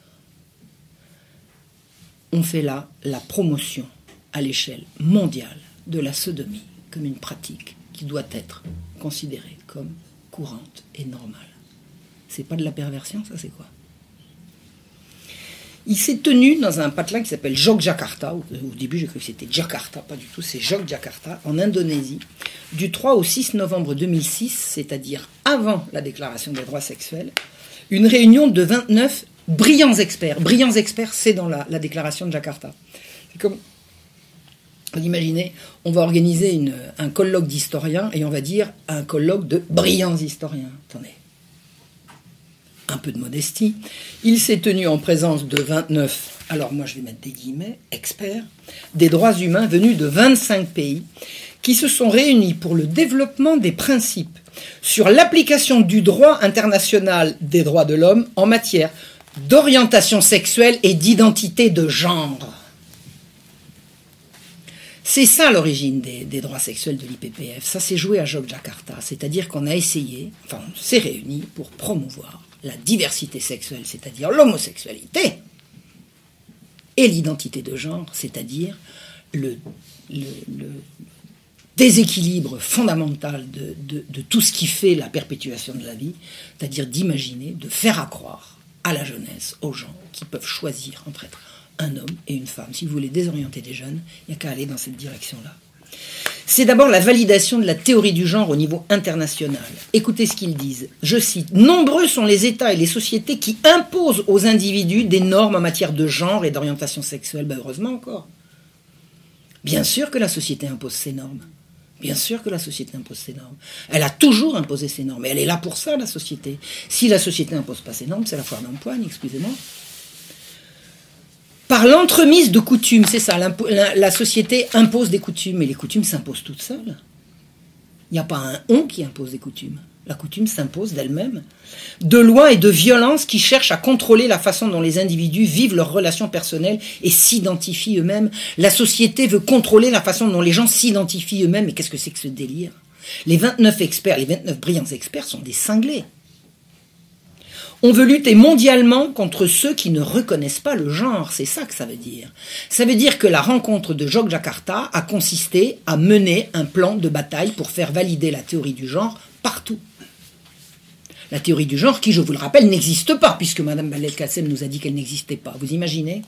On fait là la promotion à l'échelle mondiale de la sodomie comme une pratique qui doit être considérée comme courante et normale. C'est pas de la perversion, ça c'est quoi? Il s'est tenu dans un patelin qui s'appelle Jogjakarta. Au, début, j'ai cru que c'était Jakarta, pas du tout, c'est Jogjakarta, en Indonésie, du 3 au 6 novembre 2006, c'est-à-dire avant la déclaration des droits sexuels, une réunion de 29 brillants experts. Brillants experts, c'est dans la, déclaration de Jakarta. C'est comme, vous imaginez, on va organiser un colloque d'historiens et on va dire un colloque de brillants historiens. Un peu de modestie, il s'est tenu en présence de 29, alors moi je vais mettre des guillemets, experts, des droits humains venus de 25 pays, qui se sont réunis pour le développement des principes sur l'application du droit international des droits de l'homme en matière d'orientation sexuelle et d'identité de genre. C'est ça l'origine des, droits sexuels de l'IPPF. Ça s'est joué à Jogjakarta, c'est-à-dire qu'on a essayé, enfin on s'est réunis pour promouvoir la diversité sexuelle, c'est-à-dire l'homosexualité, et l'identité de genre, c'est-à-dire le, déséquilibre fondamental de, tout ce qui fait la perpétuation de la vie, c'est-à-dire d'imaginer, de faire accroire à la jeunesse, aux gens qui peuvent choisir entre être un homme et une femme. Si vous voulez désorienter des jeunes, il n'y a qu'à aller dans cette direction-là. C'est d'abord la validation de la théorie du genre au niveau international. Écoutez ce qu'ils disent. Je cite Nombreux sont les États et les sociétés qui imposent aux individus des normes en matière de genre et d'orientation sexuelle. Ben heureusement encore. Bien sûr que la société impose ses normes. Bien sûr que la société impose ses normes. Elle a toujours imposé ses normes. Et elle est là pour ça, la société. Si la société n'impose pas ses normes, c'est la foire d'empoigne, excusez-moi par l'entremise de coutumes, c'est ça, la, société impose des coutumes, mais les coutumes s'imposent toutes seules. Il n'y a pas un on qui impose des coutumes. la coutume s'impose d'elle-même, de lois et de violences qui cherchent à contrôler la façon dont les individus vivent leurs relations personnelles et s'identifient eux-mêmes. La société veut contrôler la façon dont les gens s'identifient eux-mêmes. Mais qu'est-ce que c'est que ce délire? Les 29 experts, les 29 brillants experts sont des cinglés. On veut lutter mondialement contre ceux qui ne reconnaissent pas le genre, c'est ça que ça veut dire. Ça veut dire que la rencontre de Jakarta a consisté à mener un plan de bataille pour faire valider la théorie du genre partout. La théorie du genre, qui, je vous le rappelle, n'existe pas, puisque Mme Balel Kassem nous a dit qu'elle n'existait pas. Vous imaginez?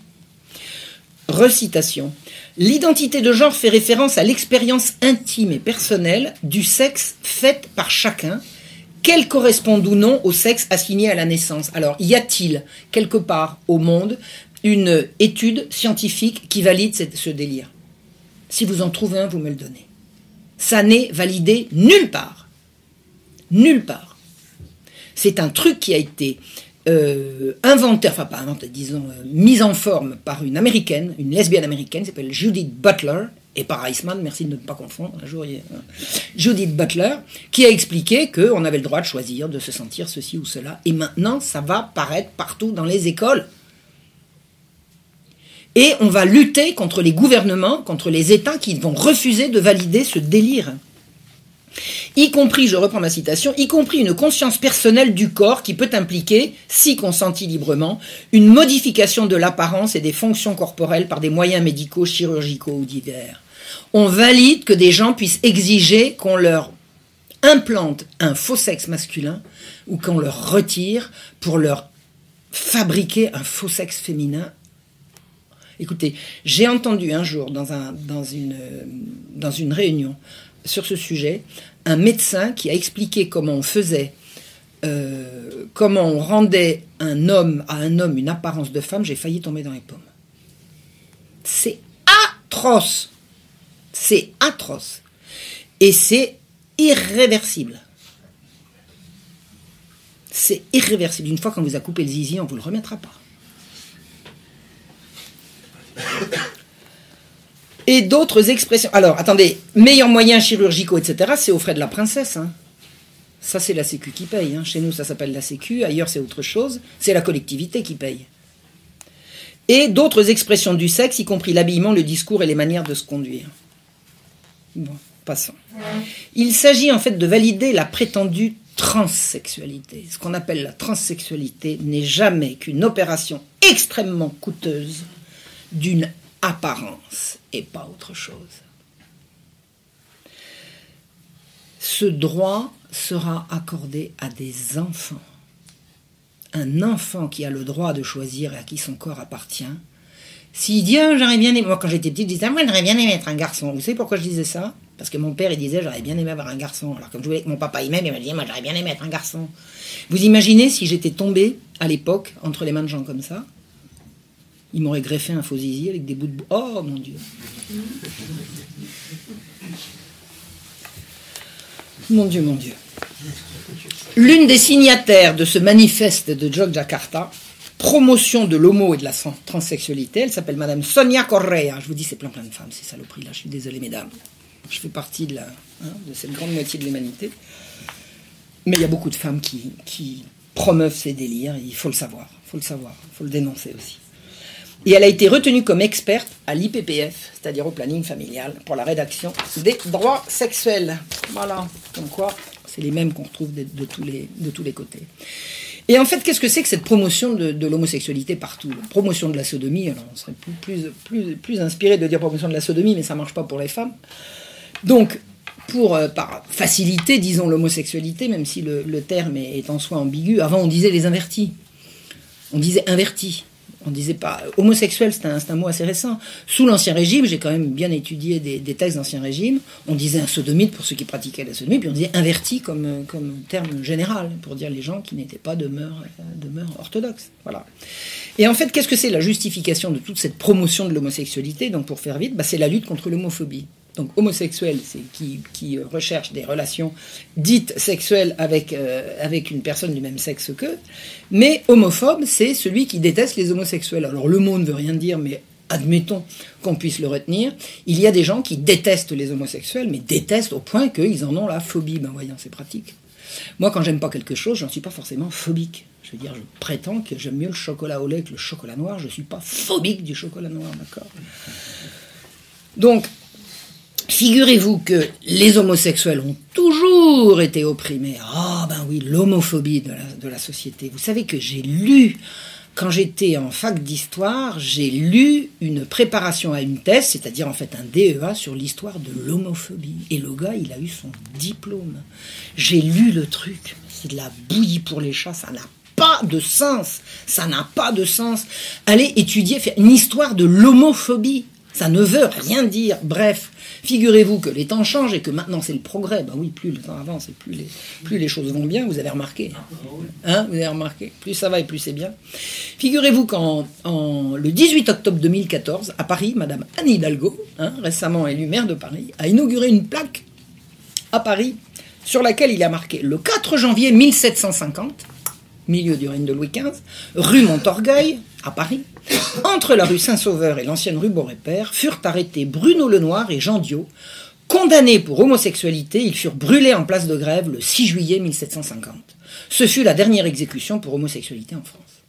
Recitation. L'identité de genre fait référence à l'expérience intime et personnelle du sexe faite par chacun, qu'elle corresponde ou non au sexe assigné à la naissance. Alors, y a-t-il quelque part au monde une étude scientifique qui valide ce délire? Si vous en trouvez un, vous me le donnez. Ça n'est validé nulle part. Nulle part. C'est un truc qui a été euh, inventé, enfin pas inventé, disons, euh, mis en forme par une américaine, une lesbienne américaine, qui s'appelle Judith Butler, et par Iceman, merci de ne pas confondre, hein. Judith Butler, qui a expliqué qu'on avait le droit de choisir, de se sentir ceci ou cela, et maintenant ça va paraître partout dans les écoles. Et on va lutter contre les gouvernements, contre les États qui vont refuser de valider ce délire y compris, je reprends ma citation, y compris une conscience personnelle du corps qui peut impliquer, si consenti librement, une modification de l'apparence et des fonctions corporelles par des moyens médicaux, chirurgicaux ou divers. On valide que des gens puissent exiger qu'on leur implante un faux sexe masculin ou qu'on leur retire pour leur fabriquer un faux sexe féminin Écoutez, j'ai entendu un jour dans, dans une réunion sur ce sujet un médecin qui a expliqué comment on faisait, euh, comment on rendait un homme à un homme une apparence de femme, j'ai failli tomber dans les pommes. C'est atroce. C'est atroce. Et c'est irréversible. C'est irréversible. Une fois qu'on vous a coupé le zizi, on ne vous le remettra pas et d'autres expressions. Alors, attendez, meilleurs moyens chirurgicaux, etc., c'est aux frais de la princesse. Hein. Ça, c'est la Sécu qui paye. Hein. Chez nous, ça s'appelle la Sécu. Ailleurs, c'est autre chose. C'est la collectivité qui paye. Et d'autres expressions du sexe, y compris l'habillement, le discours et les manières de se conduire. Bon, passons. Il s'agit en fait de valider la prétendue transsexualité. Ce qu'on appelle la transsexualité n'est jamais qu'une opération extrêmement coûteuse d'une apparence et pas autre chose. Ce droit sera accordé à des enfants. Un enfant qui a le droit de choisir à qui son corps appartient, s'il dit ah, j'aurais bien aimé, moi quand j'étais petite, je disais ah, moi j'aurais bien aimé être un garçon. Vous savez pourquoi je disais ça? Parce que mon père il disait j'aurais bien aimé avoir un garçon. Alors comme je voulais que mon papa il m'aime, il me disait moi j'aurais bien aimé être un garçon. Vous imaginez si j'étais tombée à l'époque entre les mains de gens comme ça? Il m'aurait greffé un faux zizi avec des bouts de... Oh mon Dieu Mon Dieu, mon Dieu. L'une des signataires de ce manifeste de Jakarta, promotion de l'homo et de la transsexualité, elle s'appelle Madame Sonia Correa. Je vous dis, c'est plein plein de femmes, ces saloperies là. Je suis désolé, mesdames. Je fais partie de, la, hein, de cette grande moitié de l'humanité. Mais il y a beaucoup de femmes qui, qui promeuvent ces délires. Il faut le savoir. Il faut le savoir. Il faut le dénoncer aussi. Et elle a été retenue comme experte à l'IPPF, c'est-à-dire au planning familial, pour la rédaction des droits sexuels. Voilà, comme quoi c'est les mêmes qu'on retrouve de, tous les, de tous les côtés. Et en fait, qu'est-ce que c'est que cette promotion de, l'homosexualité partout? Promotion de la sodomie, alors on serait plus, inspiré de dire promotion de la sodomie, mais ça ne marche pas pour les femmes. Donc, pour, euh, par facilité, disons l'homosexualité, même si le, terme est, en soi ambigu, avant on disait les invertis. On disait invertis on disait pas homosexuel, c'est un, mot assez récent. Sous l'ancien régime, j'ai quand même bien étudié des, textes d'ancien régime. On disait un sodomite pour ceux qui pratiquaient la sodomie, puis on disait inverti comme, terme général pour dire les gens qui n'étaient pas de mœurs, de mœurs orthodoxes. Voilà. Et en fait, qu'est-ce que c'est la justification de toute cette promotion de l'homosexualité? Donc, pour faire vite, bah, c'est la lutte contre l'homophobie donc homosexuel, c'est qui, qui, recherche des relations dites sexuelles avec, euh, avec une personne du même sexe qu'eux, mais homophobe, c'est celui qui déteste les homosexuels. Alors le mot ne veut rien dire, mais admettons qu'on puisse le retenir. Il y a des gens qui détestent les homosexuels, mais détestent au point qu'ils en ont la phobie. Ben voyons, c'est pratique. Moi, quand j'aime pas quelque chose, j'en suis pas forcément phobique. Je veux dire, je prétends que j'aime mieux le chocolat au lait que le chocolat noir. Je suis pas phobique du chocolat noir, d'accord? Donc, Figurez-vous que les homosexuels ont toujours été opprimés. Ah ben oui, l'homophobie de la, de la société. Vous savez que j'ai lu quand j'étais en fac d'histoire, j'ai lu une préparation à une thèse, c'est-à-dire en fait un DEA sur l'histoire de l'homophobie. Et le gars, il a eu son diplôme. J'ai lu le truc. C'est de la bouillie pour les chats, ça n'a pas de sens. Ça n'a pas de sens. Allez étudier, faire une histoire de l'homophobie. Ça ne veut rien dire. Bref, figurez-vous que les temps changent et que maintenant c'est le progrès. Ben oui, plus le temps avance et plus les, choses vont bien, vous avez remarqué. Hein, vous avez remarqué Plus ça va et plus c'est bien. Figurez-vous qu'en le 18 octobre 2014, à Paris, Madame Anne Hidalgo, hein, récemment élue maire de Paris, a inauguré une plaque à Paris sur laquelle il a marqué le 4 janvier 1750, milieu du règne de Louis XV, rue Montorgueil, à Paris, entre la rue Saint-Sauveur et l'ancienne rue Beaurepaire, furent arrêtés Bruno Lenoir et Jean Dio. Condamnés pour homosexualité, ils furent brûlés en place de grève le 6 juillet 1750. Ce fut la dernière exécution pour homosexualité en France.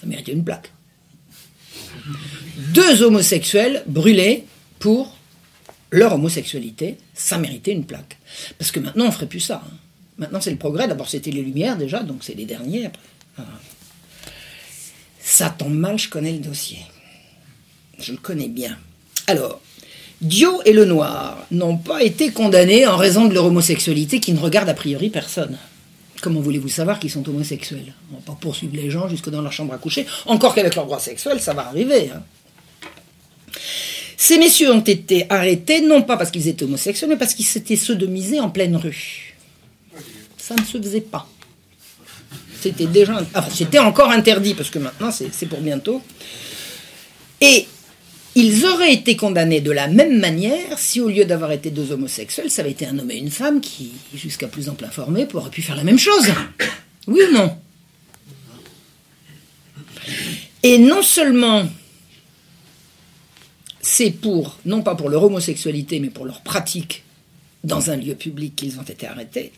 Ça méritait une plaque. Deux homosexuels brûlés pour leur homosexualité, ça méritait une plaque. Parce que maintenant, on ferait plus ça. Hein. Maintenant, c'est le progrès. D'abord, c'était les Lumières déjà, donc c'est les derniers. Ah. Ça tombe mal, je connais le dossier. Je le connais bien. Alors, Dio et le Noir n'ont pas été condamnés en raison de leur homosexualité qui ne regarde a priori personne. Comment voulez-vous savoir qu'ils sont homosexuels? On ne va pas poursuivre les gens jusque dans leur chambre à coucher, encore qu'avec leur droit sexuel, ça va arriver. Hein. Ces messieurs ont été arrêtés non pas parce qu'ils étaient homosexuels, mais parce qu'ils s'étaient sodomisés en pleine rue. Ça ne se faisait pas. C'était déjà, c'était encore interdit parce que maintenant c'est pour bientôt. Et ils auraient été condamnés de la même manière si au lieu d'avoir été deux homosexuels, ça avait été un homme et une femme qui, jusqu'à plus ample informé, auraient pu faire la même chose. Oui ou non? Et non seulement c'est pour, non pas pour leur homosexualité, mais pour leur pratique dans un lieu public qu'ils ont été arrêtés,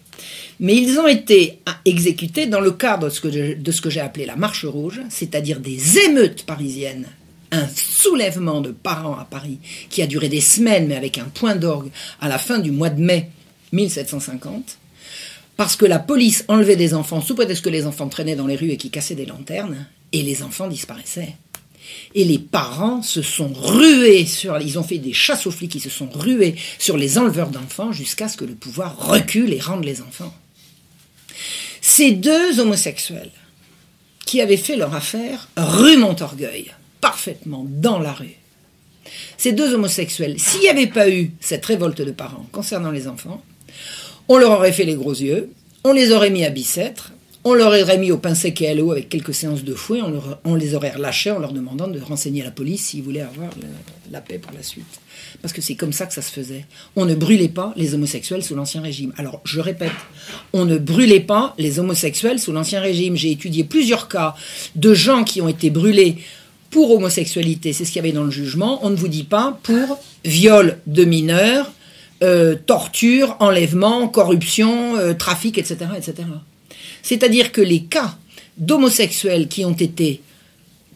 mais ils ont été exécutés dans le cadre de ce que j'ai appelé la marche rouge, c'est-à-dire des émeutes parisiennes, un soulèvement de parents à Paris qui a duré des semaines, mais avec un point d'orgue à la fin du mois de mai 1750, parce que la police enlevait des enfants sous prétexte que les enfants traînaient dans les rues et qui cassaient des lanternes, et les enfants disparaissaient. Et les parents se sont rués sur, ils ont fait des chasses aux flics, ils se sont rués sur les enleveurs d'enfants jusqu'à ce que le pouvoir recule et rende les enfants. Ces deux homosexuels qui avaient fait leur affaire rue Montorgueil, parfaitement dans la rue. Ces deux homosexuels, s'il n'y avait pas eu cette révolte de parents concernant les enfants, on leur aurait fait les gros yeux, on les aurait mis à Bicêtre, on leur aurait mis au pain sec et à l'eau avec quelques séances de fouet, on, les aurait relâchés en leur demandant de renseigner la police s'ils voulaient avoir la paix par la suite. Parce que c'est comme ça que ça se faisait. On ne brûlait pas les homosexuels sous l'Ancien Régime. Alors, je répète, on ne brûlait pas les homosexuels sous l'Ancien Régime. J'ai étudié plusieurs cas de gens qui ont été brûlés pour homosexualité, c'est ce qu'il y avait dans le jugement. On ne vous dit pas pour viol de mineurs, euh, torture, enlèvement, corruption, euh, trafic, etc. C'est-à-dire que les cas d'homosexuels qui ont été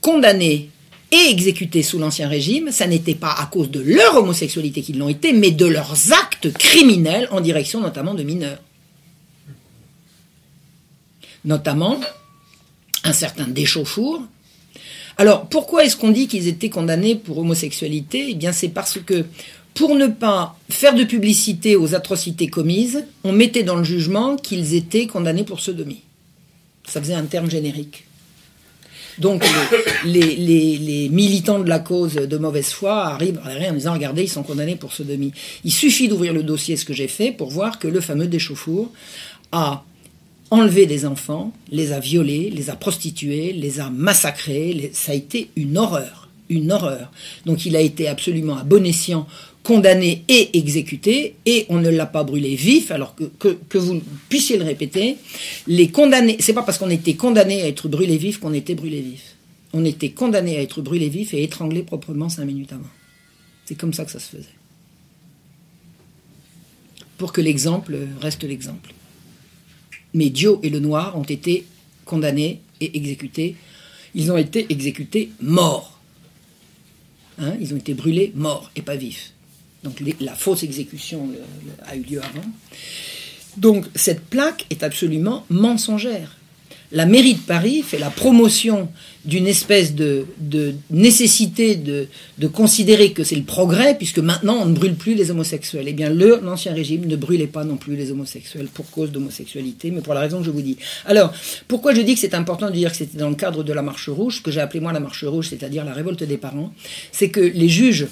condamnés et exécutés sous l'Ancien Régime, ça n'était pas à cause de leur homosexualité qu'ils l'ont été, mais de leurs actes criminels en direction notamment de mineurs. Notamment un certain Déchauffour. Alors pourquoi est-ce qu'on dit qu'ils étaient condamnés pour homosexualité? Eh bien c'est parce que pour ne pas faire de publicité aux atrocités commises, on mettait dans le jugement qu'ils étaient condamnés pour sodomie. Ça faisait un terme générique. Donc les, militants de la cause de mauvaise foi arrivent en disant regardez ils sont condamnés pour sodomie. Il suffit d'ouvrir le dossier, ce que j'ai fait, pour voir que le fameux Déchauffour a enlevé des enfants, les a violés, les a prostitués, les a massacrés. ça a été une horreur, une horreur. Donc il a été absolument à bon escient condamné et exécuté, et on ne l'a pas brûlé vif, alors que, vous puissiez le répéter, les condamnés, c'est pas parce qu'on était condamné à être brûlé vif qu'on était brûlé vif. On était condamné à être brûlé vif et étranglé proprement cinq minutes avant. C'est comme ça que ça se faisait. Pour que l'exemple reste l'exemple. Mais Dio et le Noir ont été condamnés et exécutés. Ils ont été exécutés morts. Hein, ils ont été brûlés morts et pas vifs. Donc la fausse exécution a eu lieu avant. Donc cette plaque est absolument mensongère la mairie de Paris fait la promotion d'une espèce de, nécessité de, considérer que c'est le progrès, puisque maintenant on ne brûle plus les homosexuels. Eh bien, l'ancien régime ne brûlait pas non plus les homosexuels pour cause d'homosexualité, mais pour la raison que je vous dis. Alors, pourquoi je dis que c'est important de dire que c'était dans le cadre de la marche rouge, que j'ai appelé moi la marche rouge, c'est-à-dire la révolte des parents, c'est que les juges,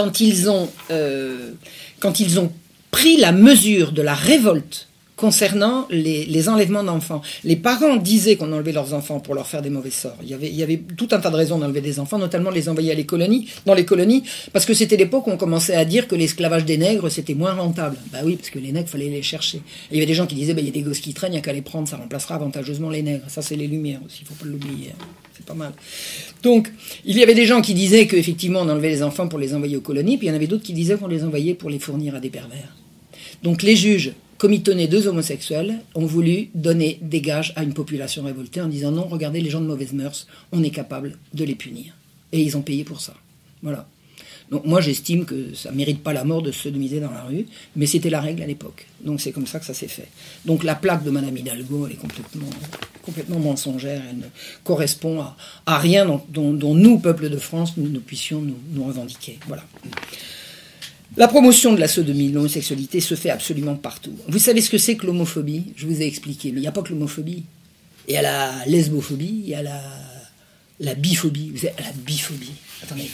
quand ils ont, euh, quand ils ont pris la mesure de la révolte concernant les, enlèvements d'enfants. Les parents disaient qu'on enlevait leurs enfants pour leur faire des mauvais sorts. Il y avait, tout un tas de raisons d'enlever des enfants, notamment les envoyer à les colonies, dans les colonies, parce que c'était l'époque où on commençait à dire que l'esclavage des nègres, c'était moins rentable. Bah oui, parce que les nègres, fallait les chercher. il y avait des gens qui disaient, bah, il y a des gosses qui traînent, il n'y a qu'à les prendre, ça remplacera avantageusement les nègres. Ça, c'est les lumières aussi, il faut pas l'oublier. Hein. C'est pas mal. Donc, il y avait des gens qui disaient qu'effectivement, on enlevait les enfants pour les envoyer aux colonies, puis il y en avait d'autres qui disaient qu'on les envoyait pour les fournir à des pervers. Donc, les juges committonnés deux homosexuels ont voulu donner des gages à une population révoltée en disant non, regardez les gens de mauvaise mœurs, on est capable de les punir. Et ils ont payé pour ça. Voilà. Donc moi j'estime que ça ne mérite pas la mort de se sodomiser dans la rue, mais c'était la règle à l'époque. Donc c'est comme ça que ça s'est fait. Donc la plaque de Madame Hidalgo, elle est complètement, complètement mensongère, elle ne correspond à, rien dont, nous, peuple de France, nous, puissions nous, nous revendiquer. Voilà. La promotion de la sodomie, de l'homosexualité se fait absolument partout. Vous savez ce que c'est que l'homophobie? Je vous ai expliqué, il n'y a pas que l'homophobie. Il y a la lesbophobie, il y a la, biphobie. Vous savez, la biphobie. Attendez.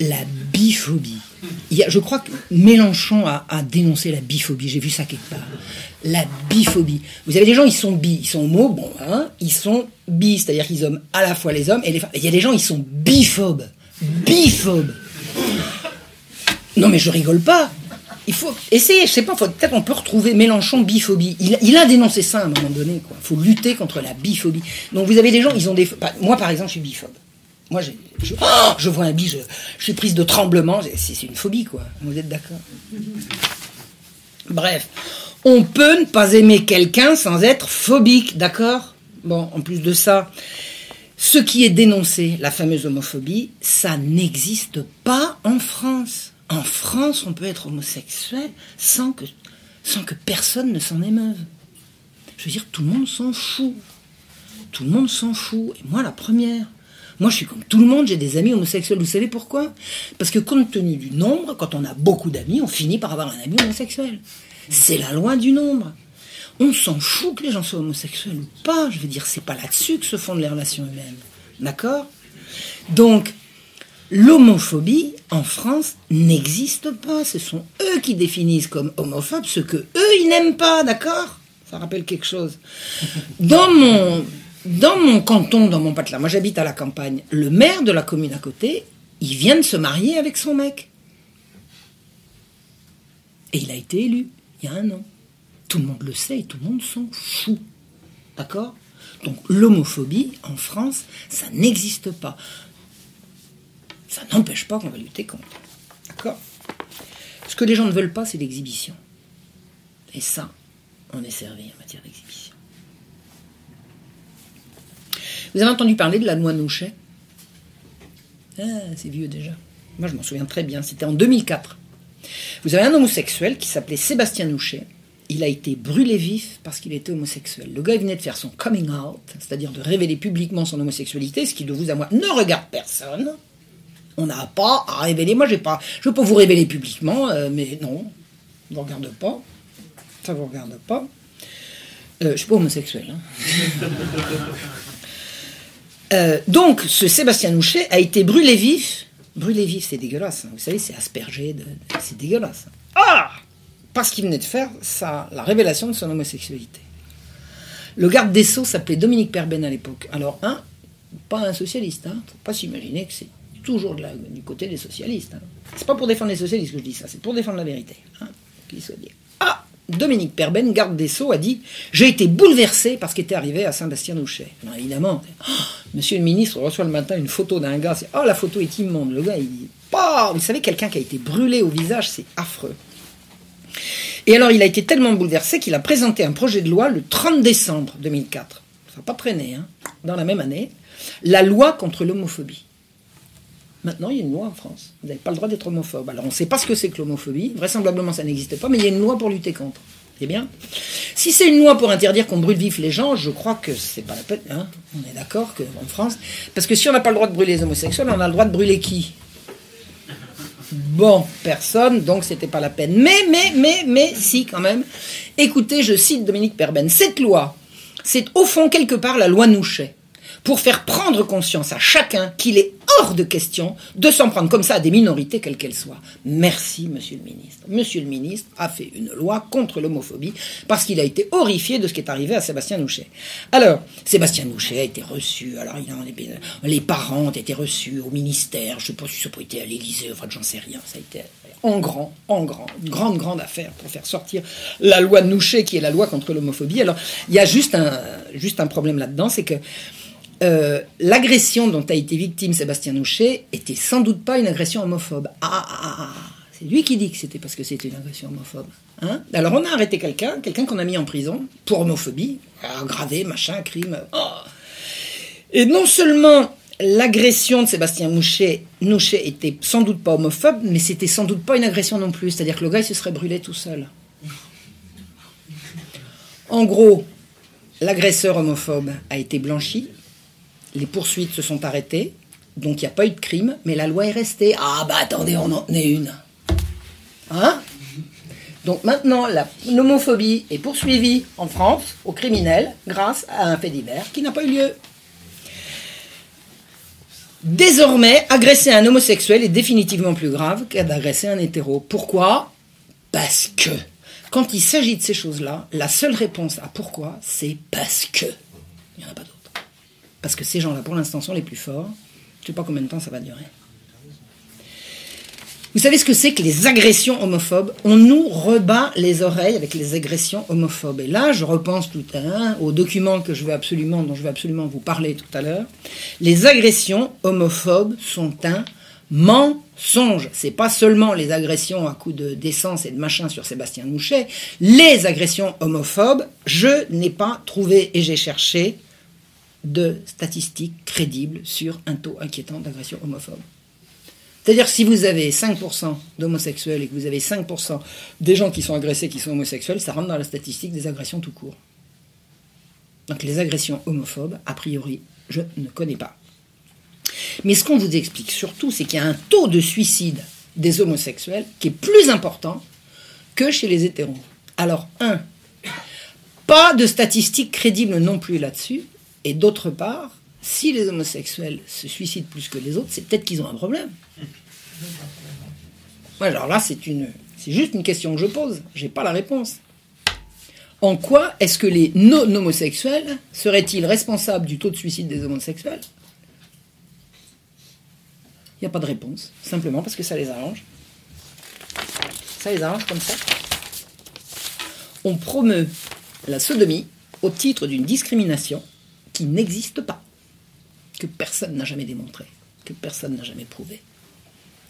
La biphobie. Je crois que Mélenchon a, dénoncé la biphobie. J'ai vu ça quelque part. La biphobie. Vous avez des gens, ils sont bi, ils sont homo, bon, hein, ils sont bi, c'est-à-dire qu'ils aiment à la fois les hommes et les femmes. Il y a des gens, ils sont biphobes. Biphobes. Non, mais je rigole pas. Il faut essayer, je sais pas, peut-être on peut retrouver Mélenchon biphobie. Il, a dénoncé ça à un moment donné. Il faut lutter contre la biphobie. Donc vous avez des gens, ils ont des. Moi, par exemple, je suis biphobe. Moi, je, oh, je vois un bi, je, suis prise de tremblement. C'est une phobie, quoi. Vous êtes d'accord? Bref, on peut ne pas aimer quelqu'un sans être phobique, d'accord? Bon, en plus de ça, ce qui est dénoncé, la fameuse homophobie, ça n'existe pas en France en France, on peut être homosexuel sans que, sans que personne ne s'en émeuve. Je veux dire, tout le monde s'en fout. Tout le monde s'en fout. Et moi, la première. Moi, je suis comme tout le monde, j'ai des amis homosexuels. Vous savez pourquoi? Parce que compte tenu du nombre, quand on a beaucoup d'amis, on finit par avoir un ami homosexuel. C'est la loi du nombre. On s'en fout que les gens soient homosexuels ou pas. Je veux dire, c'est pas là-dessus que se fondent les relations humaines. D'accord? Donc, L'homophobie en France n'existe pas. Ce sont eux qui définissent comme homophobes ce que eux ils n'aiment pas, d'accord? Ça rappelle quelque chose. Dans mon dans mon canton, dans mon patelin, moi j'habite à la campagne. Le maire de la commune à côté, il vient de se marier avec son mec. Et il a été élu il y a un an. Tout le monde le sait et tout le monde s'en fout. D'accord? Donc l'homophobie en France, ça n'existe pas. Ça n'empêche pas qu'on va lutter contre. D'accord? Ce que les gens ne veulent pas, c'est l'exhibition. Et ça, on est servi en matière d'exhibition. Vous avez entendu parler de la loi Nouchet Ah, c'est vieux déjà. Moi, je m'en souviens très bien. C'était en 2004. Vous avez un homosexuel qui s'appelait Sébastien Nouchet. Il a été brûlé vif parce qu'il était homosexuel. Le gars venait de faire son coming out, c'est-à-dire de révéler publiquement son homosexualité, ce qui de vous à moi ne regarde personne. On n'a pas à révéler. Moi, j'ai pas. Je peux vous révéler publiquement, euh, mais non, ne vous regarde pas. Ça vous regarde pas. Euh, je suis pas homosexuel. Hein. [LAUGHS] Euh, donc, ce Sébastien Nouchet a été brûlé vif. Brûlé vif, c'est dégueulasse. Hein. Vous savez, c'est aspergé. De... C'est dégueulasse. Ah Parce qu'il venait de faire ça, la révélation de son homosexualité. Le garde des Sceaux s'appelait Dominique Perben à l'époque. Alors, un, pas un socialiste. Hein. Faut pas s'imaginer que c'est toujours du côté des socialistes. Hein. C'est pas pour défendre les socialistes que je dis ça, c'est pour défendre la vérité. Hein, dit. Ah Dominique Perben, garde des Sceaux, a dit J'ai été bouleversé par ce qui était arrivé à Saint-Bastien-Nouchet. évidemment, oh, monsieur le ministre reçoit le matin une photo d'un gars, c'est Oh, la photo est immonde. Le gars, il dit Vous savez, quelqu'un qui a été brûlé au visage, c'est affreux. Et alors, il a été tellement bouleversé qu'il a présenté un projet de loi le 30 décembre 2004. Ça n'a pas traîné, hein, dans la même année. La loi contre l'homophobie. Maintenant, il y a une loi en France. Vous n'avez pas le droit d'être homophobe. Alors, on ne sait pas ce que c'est que l'homophobie. Vraisemblablement, ça n'existe pas, mais il y a une loi pour lutter contre. C'est bien. Si c'est une loi pour interdire qu'on brûle vif les gens, je crois que c'est pas la peine. Hein. on est d'accord qu'en France. Parce que si on n'a pas le droit de brûler les homosexuels, on a le droit de brûler qui? Bon, personne, donc c'était pas la peine. Mais, mais, mais, mais, si, quand même. Écoutez, je cite Dominique Perben. Cette loi, c'est au fond quelque part la loi Nouchet pour faire prendre conscience à chacun qu'il est hors de question de s'en prendre comme ça à des minorités, quelles qu'elles soient. Merci, monsieur le ministre. Monsieur le ministre a fait une loi contre l'homophobie parce qu'il a été horrifié de ce qui est arrivé à Sébastien Nouchet. Alors, Sébastien Nouchet a été reçu, alors il a, les parents ont été reçus au ministère, je ne sais pas si ça peut être à l'Élysée, enfin j'en sais rien, ça a été en grand, en grand, une grande, grande affaire pour faire sortir la loi Nouchet qui est la loi contre l'homophobie. Alors, il y a juste un, juste un problème là-dedans, c'est que euh, l'agression dont a été victime Sébastien Nouchet était sans doute pas une agression homophobe. Ah, ah, ah, ah. c'est lui qui dit que c'était parce que c'était une agression homophobe. Hein? Alors on a arrêté quelqu'un, quelqu'un qu'on a mis en prison pour homophobie, aggravé, machin, crime. Oh. Et non seulement l'agression de Sébastien Nouchet, Nouchet était sans doute pas homophobe, mais c'était sans doute pas une agression non plus. C'est-à-dire que le gars il se serait brûlé tout seul. En gros, l'agresseur homophobe a été blanchi, les poursuites se sont arrêtées, donc il n'y a pas eu de crime, mais la loi est restée. Ah bah attendez, on en tenait une. Hein? Donc maintenant, l'homophobie est poursuivie en France, au criminel, grâce à un fait divers qui n'a pas eu lieu. Désormais, agresser un homosexuel est définitivement plus grave que d'agresser un hétéro. Pourquoi? Parce que. Quand il s'agit de ces choses-là, la seule réponse à pourquoi, c'est parce que. Il n'y en a pas d'autre parce que ces gens-là, pour l'instant, sont les plus forts. Je ne sais pas combien de temps ça va durer. Vous savez ce que c'est que les agressions homophobes? On nous rebat les oreilles avec les agressions homophobes. Et là, je repense tout à l'heure au document que je veux absolument, dont je vais absolument vous parler tout à l'heure. Les agressions homophobes sont un mensonge. C'est pas seulement les agressions à coups de d'essence et de machin sur Sébastien Mouchet. Les agressions homophobes, je n'ai pas trouvé et j'ai cherché de statistiques crédibles sur un taux inquiétant d'agression homophobe. C'est-à-dire si vous avez 5% d'homosexuels et que vous avez 5% des gens qui sont agressés qui sont homosexuels, ça rentre dans la statistique des agressions tout court. Donc les agressions homophobes, a priori, je ne connais pas. Mais ce qu'on vous explique surtout, c'est qu'il y a un taux de suicide des homosexuels qui est plus important que chez les hétéros. Alors, un, pas de statistiques crédibles non plus là-dessus. Et d'autre part, si les homosexuels se suicident plus que les autres, c'est peut-être qu'ils ont un problème. alors là, c'est une, c'est juste une question que je pose. J'ai pas la réponse. En quoi est-ce que les non-homosexuels seraient-ils responsables du taux de suicide des homosexuels? Il n'y a pas de réponse, simplement parce que ça les arrange. Ça les arrange comme ça. On promeut la sodomie au titre d'une discrimination qui n'existe pas, que personne n'a jamais démontré, que personne n'a jamais prouvé,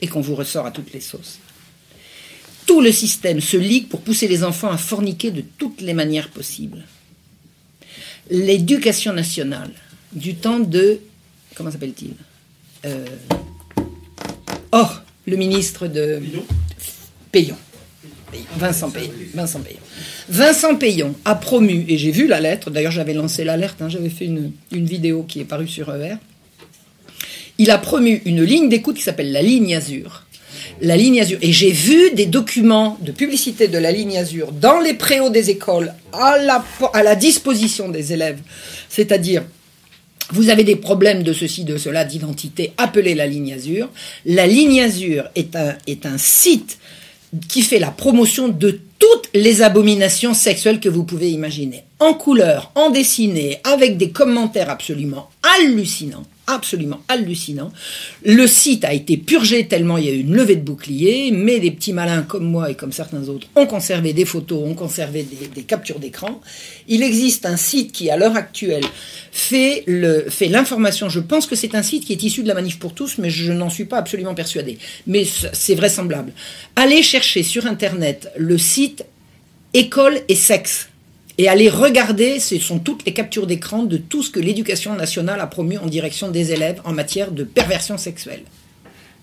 et qu'on vous ressort à toutes les sauces. Tout le système se ligue pour pousser les enfants à forniquer de toutes les manières possibles. L'éducation nationale, du temps de... Comment s'appelle-t-il euh, Oh, le ministre de... Payon. Vincent Payon. A promu, et j'ai vu la lettre, d'ailleurs j'avais lancé l'alerte, hein, j'avais fait une, vidéo qui est parue sur ER. Il a promu une ligne d'écoute qui s'appelle la ligne Azur. La ligne Azur. Et j'ai vu des documents de publicité de la ligne Azur dans les préaux des écoles à la, disposition des élèves. C'est-à-dire, vous avez des problèmes de ceci, de cela, d'identité, appelez la ligne Azur. La ligne Azur est un site qui fait la promotion de toutes les abominations sexuelles que vous pouvez imaginer. En couleur, en dessiné, avec des commentaires absolument hallucinants absolument hallucinants. Le site a été purgé tellement il y a eu une levée de boucliers, mais des petits malins comme moi et comme certains autres ont conservé des photos, ont conservé des, captures d'écran. Il existe un site qui, à l'heure actuelle, fait le fait l'information. Je pense que c'est un site qui est issu de la manif pour tous, mais je n'en suis pas absolument persuadé. Mais c'est vraisemblable. Allez chercher sur internet le site école et sexe. Et aller regarder, ce sont toutes les captures d'écran de tout ce que l'éducation nationale a promu en direction des élèves en matière de perversion sexuelle.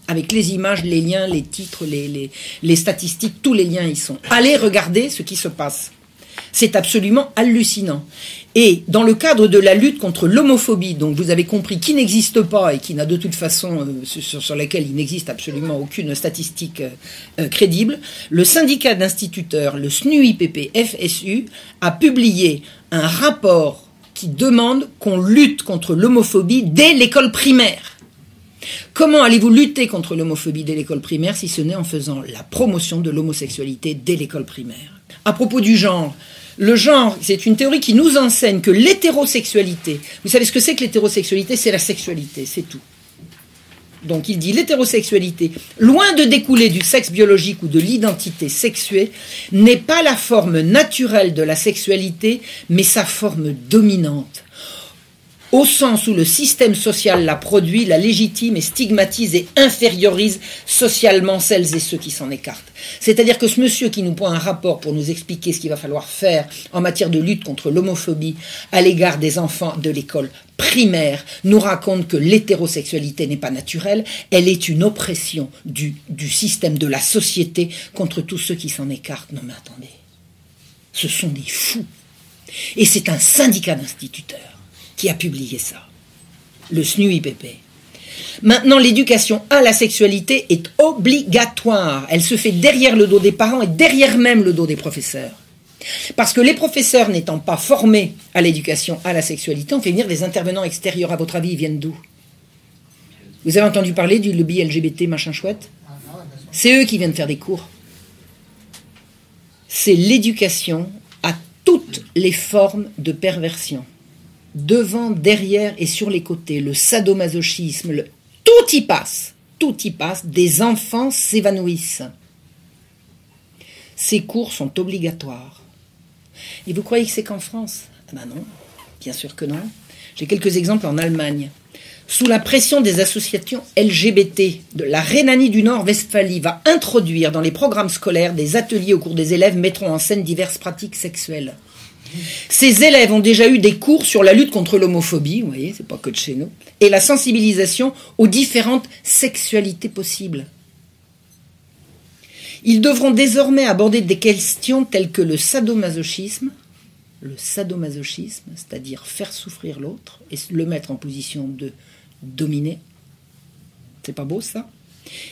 Avec les images, les liens, les titres, les, les statistiques, tous les liens y sont. Allez regarder ce qui se passe. C'est absolument hallucinant. Et dans le cadre de la lutte contre l'homophobie, donc vous avez compris qui n'existe pas et qui n'a de toute façon euh, sur, laquelle il n'existe absolument aucune statistique euh, crédible, le syndicat d'instituteurs, le SNUIPP FSU, a publié un rapport qui demande qu'on lutte contre l'homophobie dès l'école primaire. Comment allez-vous lutter contre l'homophobie dès l'école primaire si ce n'est en faisant la promotion de l'homosexualité dès l'école primaire? À propos du genre, le genre, c'est une théorie qui nous enseigne que l'hétérosexualité, vous savez ce que c'est que l'hétérosexualité? C'est la sexualité, c'est tout. Donc il dit l'hétérosexualité, loin de découler du sexe biologique ou de l'identité sexuée, n'est pas la forme naturelle de la sexualité, mais sa forme dominante au sens où le système social la produit, la légitime et stigmatise et infériorise socialement celles et ceux qui s'en écartent. C'est-à-dire que ce monsieur qui nous prend un rapport pour nous expliquer ce qu'il va falloir faire en matière de lutte contre l'homophobie à l'égard des enfants de l'école primaire nous raconte que l'hétérosexualité n'est pas naturelle, elle est une oppression du, du système, de la société contre tous ceux qui s'en écartent. Non mais attendez, ce sont des fous. Et c'est un syndicat d'instituteurs qui a publié ça, le SNUIPP. Maintenant, l'éducation à la sexualité est obligatoire. Elle se fait derrière le dos des parents et derrière même le dos des professeurs. Parce que les professeurs n'étant pas formés à l'éducation à la sexualité, on fait venir des intervenants extérieurs. À votre avis, ils viennent d'où? Vous avez entendu parler du lobby LGBT machin chouette? C'est eux qui viennent faire des cours. C'est l'éducation à toutes les formes de perversion devant, derrière et sur les côtés, le sadomasochisme, tout y passe, tout y passe, des enfants s'évanouissent. Ces cours sont obligatoires. Et vous croyez que c'est qu'en France? Ah ben non, bien sûr que non. J'ai quelques exemples en Allemagne. Sous la pression des associations LGBT, la Rhénanie du Nord-Westphalie va introduire dans les programmes scolaires des ateliers au cours des élèves mettront en scène diverses pratiques sexuelles. Ces élèves ont déjà eu des cours sur la lutte contre l'homophobie, vous voyez, c'est pas que de chez nous, et la sensibilisation aux différentes sexualités possibles. Ils devront désormais aborder des questions telles que le sadomasochisme, le sadomasochisme, c'est-à-dire faire souffrir l'autre et le mettre en position de dominer. C'est pas beau ça?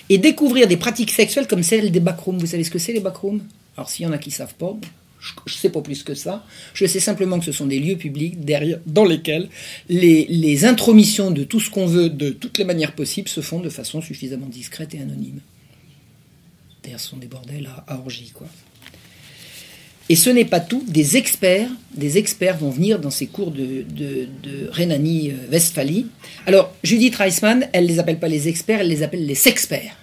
Et découvrir des pratiques sexuelles comme celles des backrooms. Vous savez ce que c'est les backrooms? Alors s'il y en a qui savent pas, je ne sais pas plus que ça. Je sais simplement que ce sont des lieux publics dans lesquels les, intromissions de tout ce qu'on veut, de toutes les manières possibles, se font de façon suffisamment discrète et anonyme. D'ailleurs, ce sont des bordels à, orgie, quoi. Et ce n'est pas tout. Des experts, des experts vont venir dans ces cours de, Rhénanie-Westphalie. Alors, Judith Reisman, elle ne les appelle pas les experts, elle les appelle les sexperts.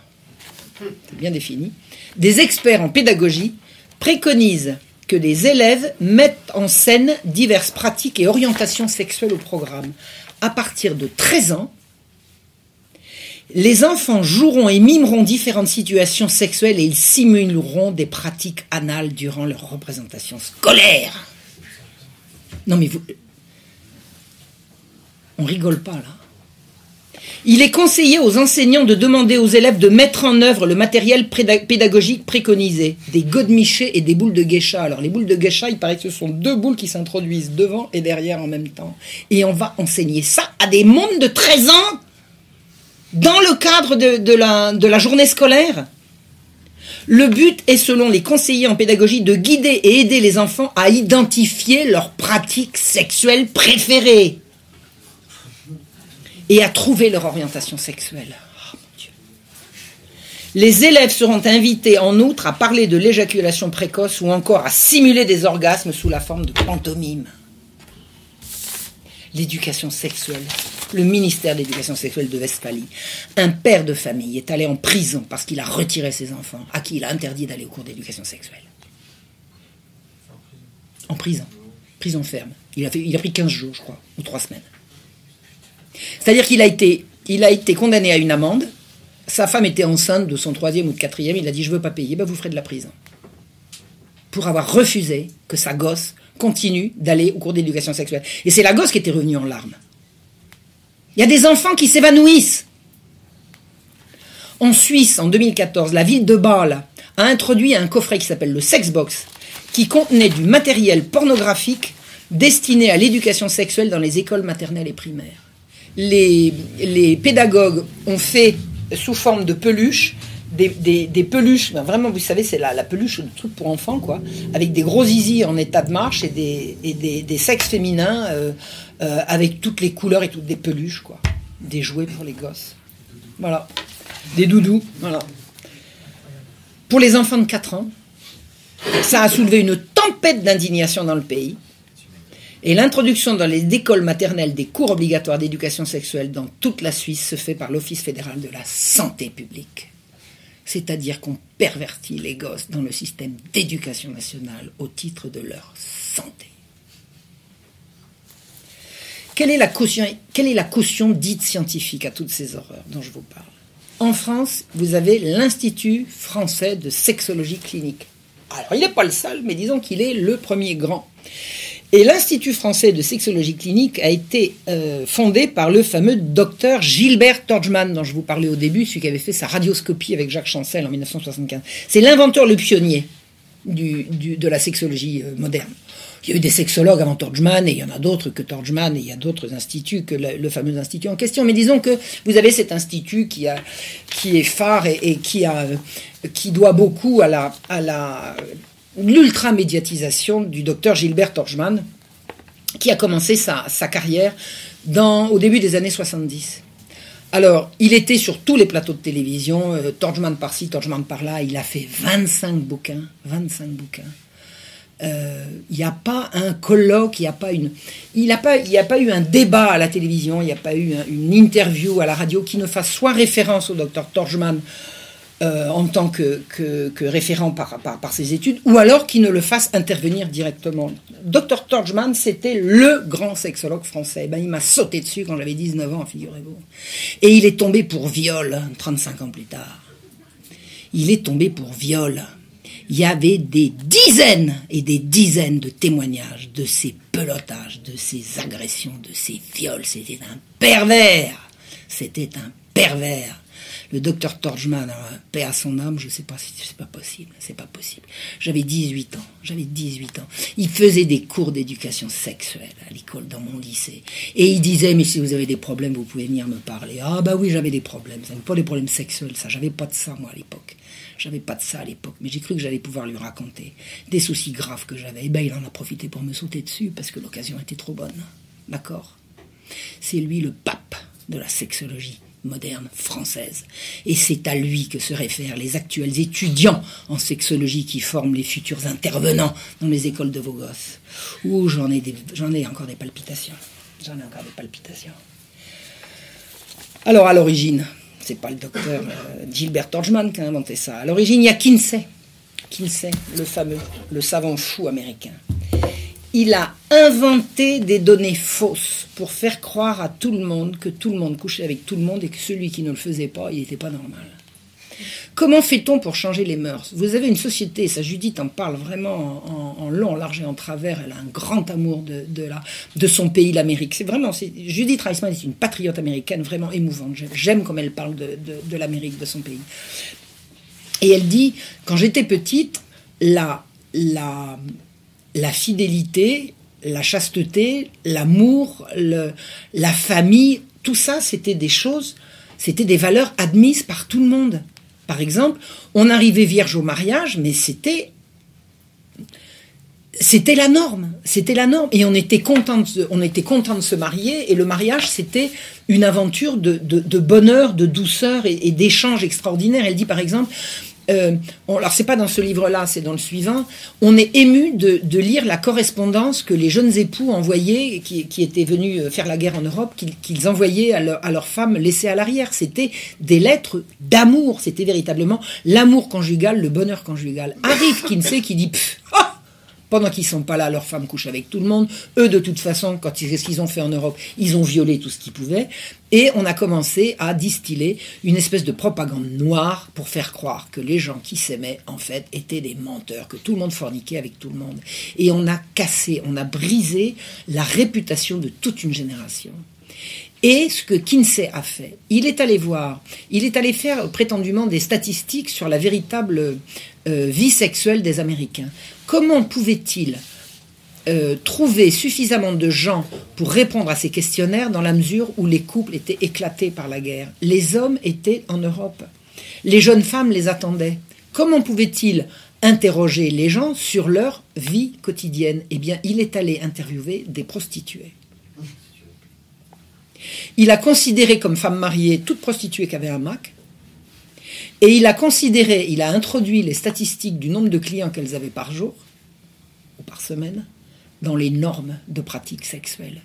C'est bien défini. Des experts en pédagogie préconisent que les élèves mettent en scène diverses pratiques et orientations sexuelles au programme. À partir de 13 ans, les enfants joueront et mimeront différentes situations sexuelles et ils simuleront des pratiques anales durant leur représentation scolaire. Non mais vous... On rigole pas là. Il est conseillé aux enseignants de demander aux élèves de mettre en œuvre le matériel pédagogique préconisé, des godemichés et des boules de geisha. Alors les boules de geisha, il paraît que ce sont deux boules qui s'introduisent devant et derrière en même temps. Et on va enseigner ça à des mondes de 13 ans dans le cadre de, la journée scolaire. Le but est, selon les conseillers en pédagogie, de guider et aider les enfants à identifier leurs pratiques sexuelles préférées et à trouver leur orientation sexuelle. Oh, Les élèves seront invités en outre à parler de l'éjaculation précoce ou encore à simuler des orgasmes sous la forme de pantomime. L'éducation sexuelle, le ministère de l'éducation sexuelle de Westphalie. Un père de famille est allé en prison parce qu'il a retiré ses enfants, à qui il a interdit d'aller au cours d'éducation sexuelle. En prison. Prison ferme. Il a, fait, il a pris 15 jours, je crois, ou 3 semaines. C'est-à-dire qu'il a été, il a été condamné à une amende. Sa femme était enceinte de son troisième ou de quatrième. Il a dit Je veux pas payer, ben vous ferez de la prison. pour avoir refusé que sa gosse continue d'aller au cours d'éducation sexuelle. Et c'est la gosse qui était revenue en larmes. Il y a des enfants qui s'évanouissent. En Suisse, en 2014, la ville de Bâle a introduit un coffret qui s'appelle le Sexbox, qui contenait du matériel pornographique destiné à l'éducation sexuelle dans les écoles maternelles et primaires. Les, pédagogues ont fait sous forme de peluches des, peluches, ben vraiment, vous savez, c'est la, la peluche de truc pour enfants, quoi, avec des gros zizi en état de marche et des, des, sexes féminins euh, euh, avec toutes les couleurs et toutes des peluches, quoi. Des jouets pour les gosses. Voilà. Des doudous, voilà. Pour les enfants de 4 ans, ça a soulevé une tempête d'indignation dans le pays. Et l'introduction dans les écoles maternelles des cours obligatoires d'éducation sexuelle dans toute la Suisse se fait par l'Office fédéral de la santé publique c'est-à-dire qu'on pervertit les gosses dans le système d'éducation nationale au titre de leur santé. Quelle est, la caution, dite scientifique à toutes ces horreurs dont je vous parle? En France, vous avez l'Institut français de sexologie clinique. Alors, il n'est pas le seul, mais disons qu'il est le premier grand. Et l'Institut français de sexologie clinique a été euh, fondé par le fameux docteur Gilbert Torgman, dont je vous parlais au début, celui qui avait fait sa radioscopie avec Jacques Chancel en 1975. C'est l'inventeur, le pionnier de la sexologie euh, moderne. Il y a eu des sexologues avant Torgman et il y en a d'autres que Torgman et il y a d'autres instituts que le, fameux institut en question. Mais disons que vous avez cet institut qui, est phare et, qui, doit beaucoup à la l'ultra-médiatisation du docteur Gilbert Torgman, qui a commencé sa, carrière au début des années 70. Alors, il était sur tous les plateaux de télévision, euh, par-ci, Torgman par-là, il a fait 25 bouquins, 25 bouquins. Euh, il n'y a pas un colloque, il n'y a pas eu un débat à la télévision, il n'y a pas eu une interview à la radio qui ne fasse soit référence au docteur Torgman euh, en tant que, référent par, par, ses études, ou alors qu'il ne le fasse intervenir directement. Dr Torgman, c'était le grand sexologue français. Ben, il m'a sauté dessus quand j'avais 19 ans, figurez-vous. Et il est tombé pour viol 35 ans plus tard. Il est tombé pour viol. Il y avait des dizaines et des dizaines de témoignages de ces pelotages, de ces agressions, de ces viols. C'était un pervers. C'était un pervers le docteur Torgman, paix à son âme, je sais pas si c'est pas possible, c'est pas possible. J'avais 18 ans, j'avais 18 ans. Il faisait des cours d'éducation sexuelle à l'école dans mon lycée. Et il disait, mais si vous avez des problèmes, vous pouvez venir me parler. Ah bah oui, j'avais des problèmes, pas des problèmes sexuels, ça, j'avais pas de ça moi à l'époque. J'avais pas de ça à l'époque, mais j'ai cru que j'allais pouvoir lui raconter des soucis graves que j'avais. Et ben il en a profité pour me sauter dessus parce que l'occasion était trop bonne. D'accord? C'est lui le pape de la sexologie moderne française. Et c'est à lui que se réfèrent les actuels étudiants en sexologie qui forment les futurs intervenants dans les écoles de vos gosses. Ouh, j'en ai, j'en ai encore des palpitations. J'en ai encore des palpitations. Alors, à l'origine, c'est pas le docteur euh, Gilbert Torgman qui a inventé ça. À l'origine, il y a Kinsey. Kinsey, le fameux, le savant fou américain il a inventé des données fausses pour faire croire à tout le monde que tout le monde couchait avec tout le monde et que celui qui ne le faisait pas, il n'était pas normal. Comment fait-on pour changer les mœurs? Vous avez une société, ça Judith en parle vraiment en, long, en large et en travers, elle a un grand amour de, son pays, l'Amérique. C'est vraiment, Judith Reisman est une patriote américaine vraiment émouvante. J'aime comme elle parle de, de l'Amérique, de son pays. Et elle dit, quand j'étais petite, la, la, la fidélité, la chasteté, l'amour, la famille, tout ça, c'était des choses, c'était des valeurs admises par tout le monde. Par exemple, on arrivait vierge au mariage, mais c'était la norme, c'était la norme, et on était content, de, se marier, et le mariage c'était une aventure de, bonheur, de douceur et, et d'échanges. Elle dit par exemple, euh, alors c'est pas dans ce livre-là, c'est dans le suivant, on est ému de, lire la correspondance que les jeunes époux envoyaient, qui, étaient venus euh, faire la guerre en Europe, qu'ils envoyaient à, leurs femmes laissées à l'arrière. C'était des lettres d'amour, c'était véritablement l'amour conjugal, le bonheur conjugal. Arrive Kinsey qui dit, Pendant qu'ils sont pas là, leurs femmes couchent avec tout le monde. Eux, de toute façon, quand ils, ont fait en Europe, ils ont violé tout ce qu'ils pouvaient. Et on a commencé à distiller une espèce de propagande noire pour faire croire que les gens qui s'aimaient, en fait, étaient des menteurs, que tout le monde forniquait avec tout le monde. Et on a cassé, on a brisé la réputation de toute une génération. Et ce que Kinsey a fait, il est allé voir, il est allé faire prétendument des statistiques sur la véritable euh, vie sexuelle des Américains. Comment pouvait-il euh, trouver suffisamment de gens pour répondre à ces questionnaires dans la mesure où les couples étaient éclatés par la guerre? Les hommes étaient en Europe. Les jeunes femmes les attendaient. Comment pouvait-il interroger les gens sur leur vie quotidienne? Eh bien, il est allé interviewer des prostituées. Il a considéré comme femme mariée toute prostituée qui avait un Mac. Et il a considéré, il a introduit les statistiques du nombre de clients qu'elles avaient par jour ou par semaine dans les normes de pratique sexuelle.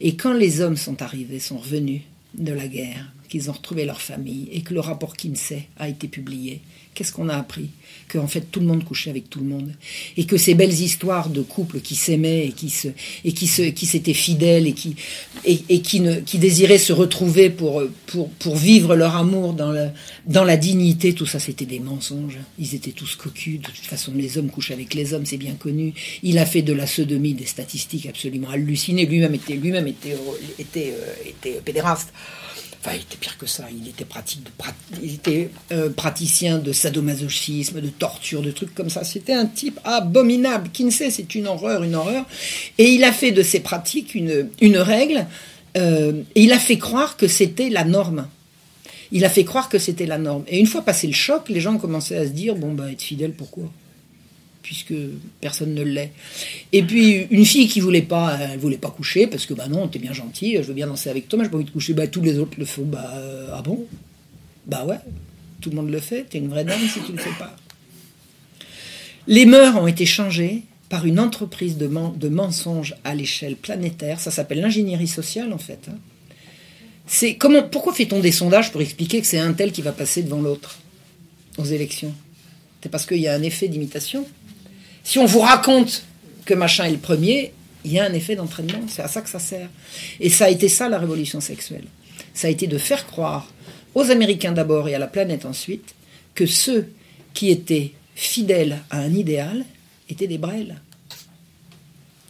Et quand les hommes sont arrivés, sont revenus de la guerre, qu'ils ont retrouvé leur famille et que le rapport Kinsey a été publié, qu'est-ce qu'on a appris Que en fait tout le monde couchait avec tout le monde et que ces belles histoires de couples qui s'aimaient et qui se et qui se qui s'étaient fidèles et qui et, qui ne qui désiraient se retrouver pour pour pour vivre leur amour dans le dans la dignité, tout ça c'était des mensonges. Ils étaient tous cocus. De toute façon, les hommes couchent avec les hommes, c'est bien connu. Il a fait de la sodomie des statistiques absolument hallucinées. Lui-même était lui-même était était, euh, était pédéraste. Enfin, il était pire que ça. Il était, pratique il était euh, praticien de sadomasochisme, de torture, de trucs comme ça. C'était un type abominable. Kinsey, c'est une horreur, une horreur. Et il a fait de ses pratiques une, règle. Euh, et il a fait croire que c'était la norme. Il a fait croire que c'était la norme. Et une fois passé le choc, les gens commencé à se dire bon, bah, être fidèle, pourquoi? Puisque personne ne l'est. Et puis une fille qui voulait pas, elle voulait pas coucher parce que bah non, t'es bien gentil, je veux bien danser avec toi, mais j'ai pas envie de coucher. Bah tous les autres le font. Bah euh, ah bon? Bah ouais, tout le monde le fait. T'es une vraie dame si tu le fais pas. Les mœurs ont été changées par une entreprise de, mensonges à l'échelle planétaire. Ça s'appelle l'ingénierie sociale en fait. Hein. C'est comment Pourquoi fait-on des sondages pour expliquer que c'est un tel qui va passer devant l'autre aux élections? C'est parce qu'il y a un effet d'imitation? Si on vous raconte que machin est le premier, il y a un effet d'entraînement. C'est à ça que ça sert. Et ça a été ça la révolution sexuelle. Ça a été de faire croire aux Américains d'abord et à la planète ensuite que ceux qui étaient fidèles à un idéal étaient des brels,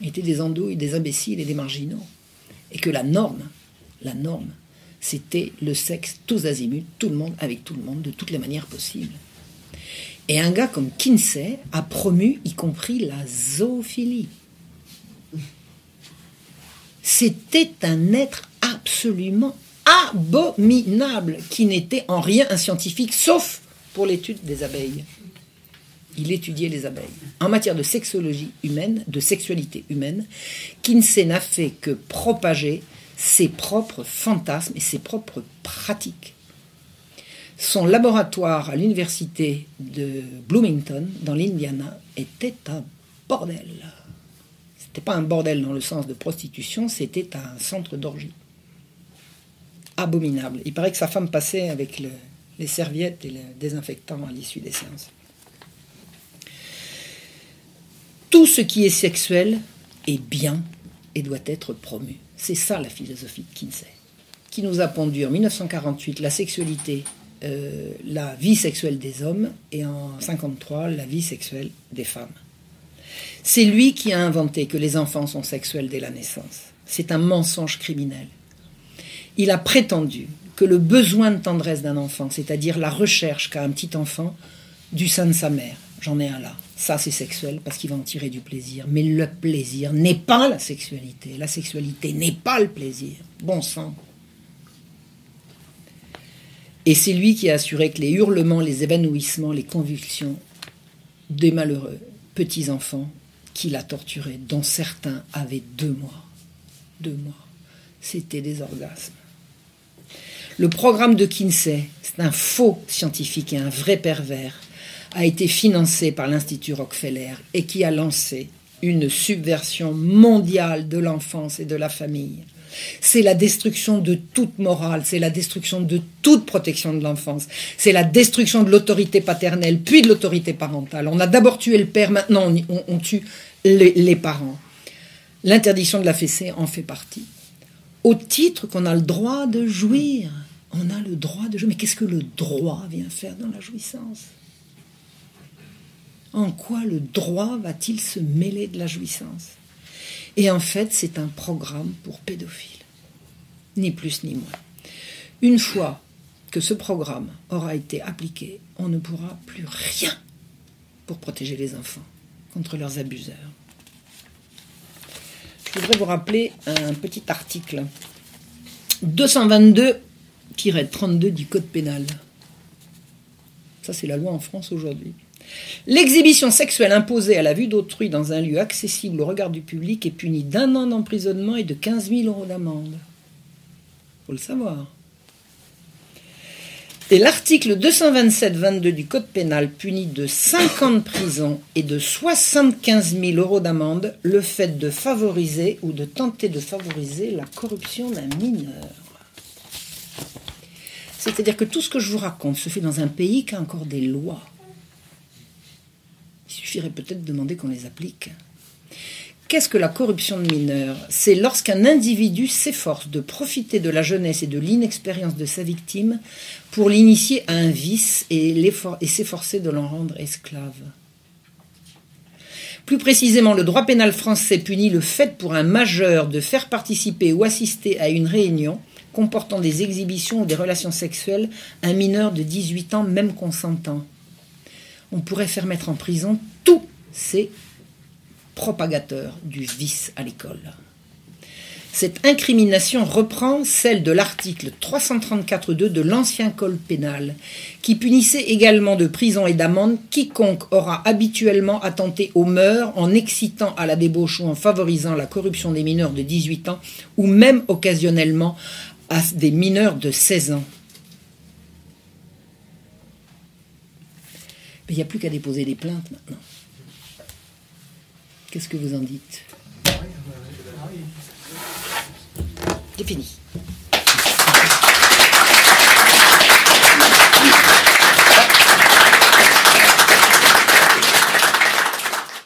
étaient des andouilles, des imbéciles et des marginaux. Et que la norme, la norme, c'était le sexe tous azimuts, tout le monde avec tout le monde, de toutes les manières possibles. Et un gars comme Kinsey a promu y compris la zoophilie. C'était un être absolument abominable qui n'était en rien un scientifique sauf pour l'étude des abeilles. Il étudiait les abeilles. En matière de sexologie humaine, de sexualité humaine, Kinsey n'a fait que propager ses propres fantasmes et ses propres pratiques. Son laboratoire à l'université de Bloomington, dans l'Indiana, était un bordel. C'était pas un bordel dans le sens de prostitution, c'était un centre d'orgie. Abominable. Il paraît que sa femme passait avec les serviettes et le désinfectant à l'issue des séances. Tout ce qui est sexuel est bien et doit être promu. C'est ça la philosophie de Kinsey, qui nous a pondu en 1948 la sexualité euh, la vie sexuelle des hommes et en 53 la vie sexuelle des femmes. C'est lui qui a inventé que les enfants sont sexuels dès la naissance. C'est un mensonge criminel. Il a prétendu que le besoin de tendresse d'un enfant, c'est-à-dire la recherche qu'a un petit enfant du sein de sa mère, j'en ai un là, ça c'est sexuel parce qu'il va en tirer du plaisir. Mais le plaisir n'est pas la sexualité. La sexualité n'est pas le plaisir. Bon sang. Et c'est lui qui a assuré que les hurlements, les évanouissements, les convulsions des malheureux petits-enfants qu'il a torturés, dont certains avaient deux mois, deux mois, c'était des orgasmes. Le programme de Kinsey, c'est un faux scientifique et un vrai pervers, a été financé par l'Institut Rockefeller et qui a lancé une subversion mondiale de l'enfance et de la famille c'est la destruction de toute morale, c'est la destruction de toute protection de l'enfance, c'est la destruction de l'autorité paternelle, puis de l'autorité parentale. On a d'abord tué le père, maintenant on, tue les, les parents. L'interdiction de la fessée en fait partie. Au titre qu'on a le droit de jouir. On a le droit de jouir. Mais qu'est-ce que le droit vient faire dans la jouissance? En quoi le droit va-t-il se mêler de la jouissance? Et en fait, c'est un programme pour pédophiles. Ni plus ni moins. Une fois que ce programme aura été appliqué, on ne pourra plus rien pour protéger les enfants contre leurs abuseurs. Je voudrais vous rappeler un petit article 222-32 du Code pénal. Ça, c'est la loi en France aujourd'hui. L'exhibition sexuelle imposée à la vue d'autrui dans un lieu accessible au regard du public est punie d'un an d'emprisonnement et de 15 000 euros d'amende. Faut le savoir. Et l'article 227-22 du Code pénal punit de 5 ans de prison et de 75 000 euros d'amende le fait de favoriser ou de tenter de favoriser la corruption d'un mineur. C'est-à-dire que tout ce que je vous raconte se fait dans un pays qui a encore des lois. Il suffirait peut-être de demander qu'on les applique. Qu'est-ce que la corruption de mineurs? C'est lorsqu'un individu s'efforce de profiter de la jeunesse et de l'inexpérience de sa victime pour l'initier à un vice et, et s'efforcer de l'en rendre esclave. Plus précisément, le droit pénal français punit le fait pour un majeur de faire participer ou assister à une réunion comportant des exhibitions ou des relations sexuelles un mineur de 18 ans, même consentant. On pourrait faire mettre en prison tous ces propagateur du vice à l'école. Cette incrimination reprend celle de l'article 334.2 de l'ancien code pénal, qui punissait également de prison et d'amende quiconque aura habituellement attenté aux mœurs en excitant à la débauche ou en favorisant la corruption des mineurs de 18 ans, ou même occasionnellement à des mineurs de 16 ans. Il n'y a plus qu'à déposer des plaintes maintenant. Qu'est-ce que vous en dites? C'est fini.